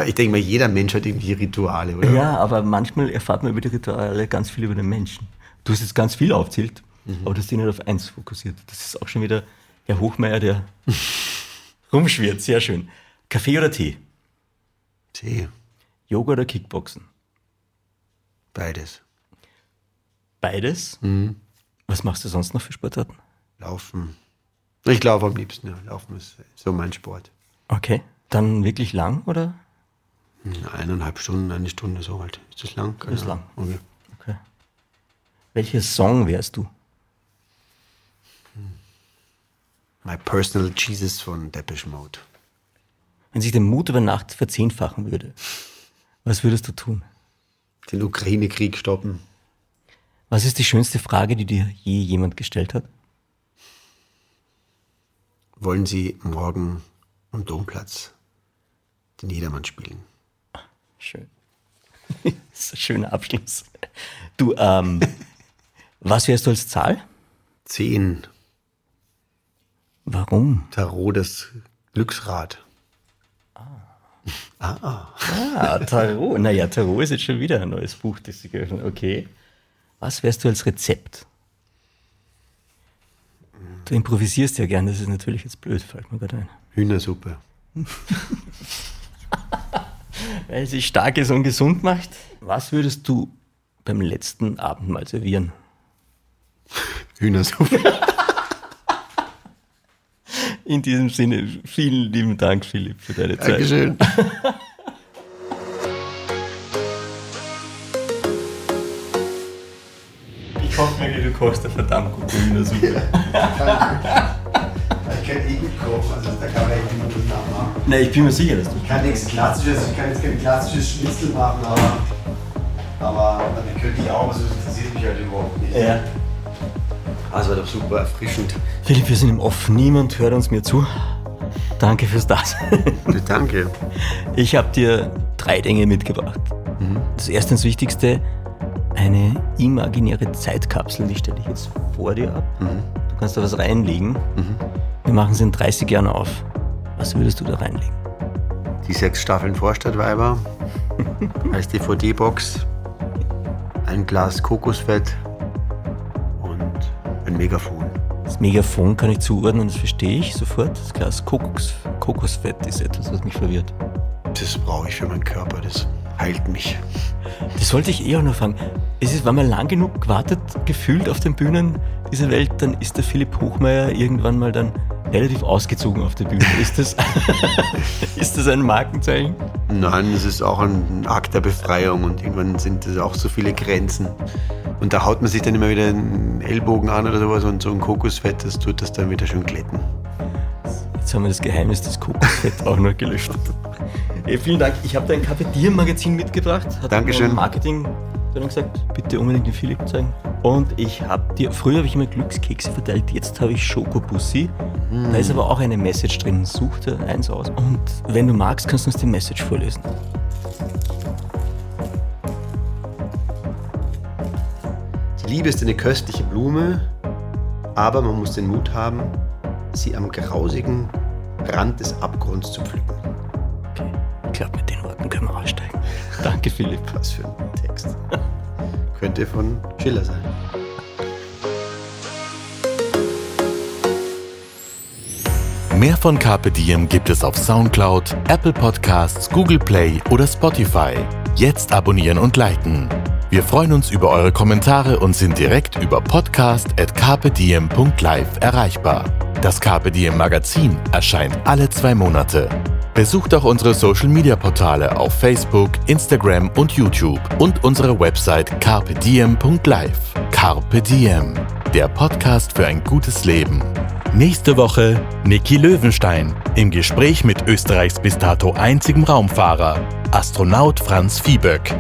Ich denke mal, jeder Mensch hat irgendwie Rituale, oder? ja, aber manchmal erfahrt man über die Rituale ganz viel über den Menschen. Du hast jetzt ganz viel aufzählt, aber du hast dich nicht auf eins fokussiert. Das ist auch schon wieder Herr Hochmeier, der rumschwirrt. Sehr schön. Kaffee oder Tee? Tee, Yoga oder Kickboxen? beides. Beides. Was machst du sonst noch für Sportarten? Laufen. Ich laufe am liebsten, ja. Laufen ist so mein Sport. Okay. Dann wirklich lang oder? Eineinhalb Stunden, eine Stunde so halt. Ist das lang? Ist lang. Okay. Okay. Welcher Song wärst du? My Personal Jesus von Depeche Mode. Wenn sich der Mut über Nacht verzehnfachen würde, was würdest du tun? Den Ukraine-Krieg stoppen. Was ist die schönste Frage, die dir je jemand gestellt hat? Wollen Sie morgen am Domplatz den Jedermann spielen? Schön. das ist ein schöner Abschluss. Du, ähm, was wärst du als Zahl? Zehn. Warum? Tarot, das Glücksrad. Ah, Tarot. Naja, Tarot ist jetzt schon wieder ein neues Buch, das sie geöffnet Okay. Was wärst du als Rezept? Du improvisierst ja gern, das ist natürlich jetzt blöd, fällt mir gerade ein. Hühnersuppe. Weil sie stark ist und gesund macht. Was würdest du beim letzten Abendmahl servieren? Hühnersuppe. In diesem Sinne, vielen lieben Dank, Philipp, für deine Zeit. Dankeschön. Ich hoffe mir, du kochst eine verdammt gute Hühnersuppe. Ich kann eh gut kochen, also da kann man echt immer gut nachmachen. Nein, ich bin mir sicher, dass du. Ich kann nichts Klassisches, ich kann jetzt kein klassisches Schnitzel machen, aber, aber damit könnte ich auch, aber das interessiert mich halt überhaupt nicht. Ja. Also war doch super erfrischend. Philipp, wir sind im Off. Niemand hört uns mehr zu. Danke fürs Dasein. Danke. Ich habe dir drei Dinge mitgebracht. Das erste und das Wichtigste, eine imaginäre Zeitkapsel, die stelle ich jetzt vor dir ab. Du kannst da was reinlegen. Wir machen sie in 30 Jahren auf. Was würdest du da reinlegen? Die sechs Staffeln Vorstadtweiber als DVD-Box, ein Glas Kokosfett ein Megafon. Das Megafon kann ich zuordnen, das verstehe ich sofort. Das Glas Kokos, Kokosfett ist etwas, was mich verwirrt. Das brauche ich für meinen Körper, das heilt mich. Das wollte ich eh auch noch fragen. Ist es, wenn man lang genug gewartet, gefühlt auf den Bühnen dieser Welt, dann ist der Philipp Hochmeier irgendwann mal dann relativ ausgezogen auf der Bühne. Ist das, ist das ein Markenzeichen? Nein, es ist auch ein Akt der Befreiung und irgendwann sind es auch so viele Grenzen. Und da haut man sich dann immer wieder einen Ellbogen an oder sowas und so ein Kokosfett, das tut das dann wieder schön glätten. Jetzt haben wir das Geheimnis des Kokosfett auch noch gelöscht. Ey, vielen Dank. Ich habe da ein Cafetier-Magazin mitgebracht. Hat Dankeschön. Marketing dann gesagt, bitte unbedingt den Philipp zeigen. Und ich habe dir, früher habe ich immer Glückskekse verteilt, jetzt habe ich Schokobussi. Da ist aber auch eine Message drin. Such dir eins aus. Und wenn du magst, kannst du uns die Message vorlesen. Liebe ist eine köstliche Blume, aber man muss den Mut haben, sie am grausigen Rand des Abgrunds zu pflücken. Okay. Ich glaube, mit den Worten können wir aussteigen. Danke, Philipp. Was für ein Text. Könnte von Schiller sein. Mehr von Carpe Diem gibt es auf Soundcloud, Apple Podcasts, Google Play oder Spotify. Jetzt abonnieren und liken. Wir freuen uns über eure Kommentare und sind direkt über podcast.carpediem.live erreichbar. Das Diem Magazin erscheint alle zwei Monate. Besucht auch unsere Social Media Portale auf Facebook, Instagram und YouTube und unsere Website carpediem.live. Carpe Diem, der Podcast für ein gutes Leben. Nächste Woche Niki Löwenstein im Gespräch mit Österreichs bis dato einzigem Raumfahrer, Astronaut Franz Vieböck.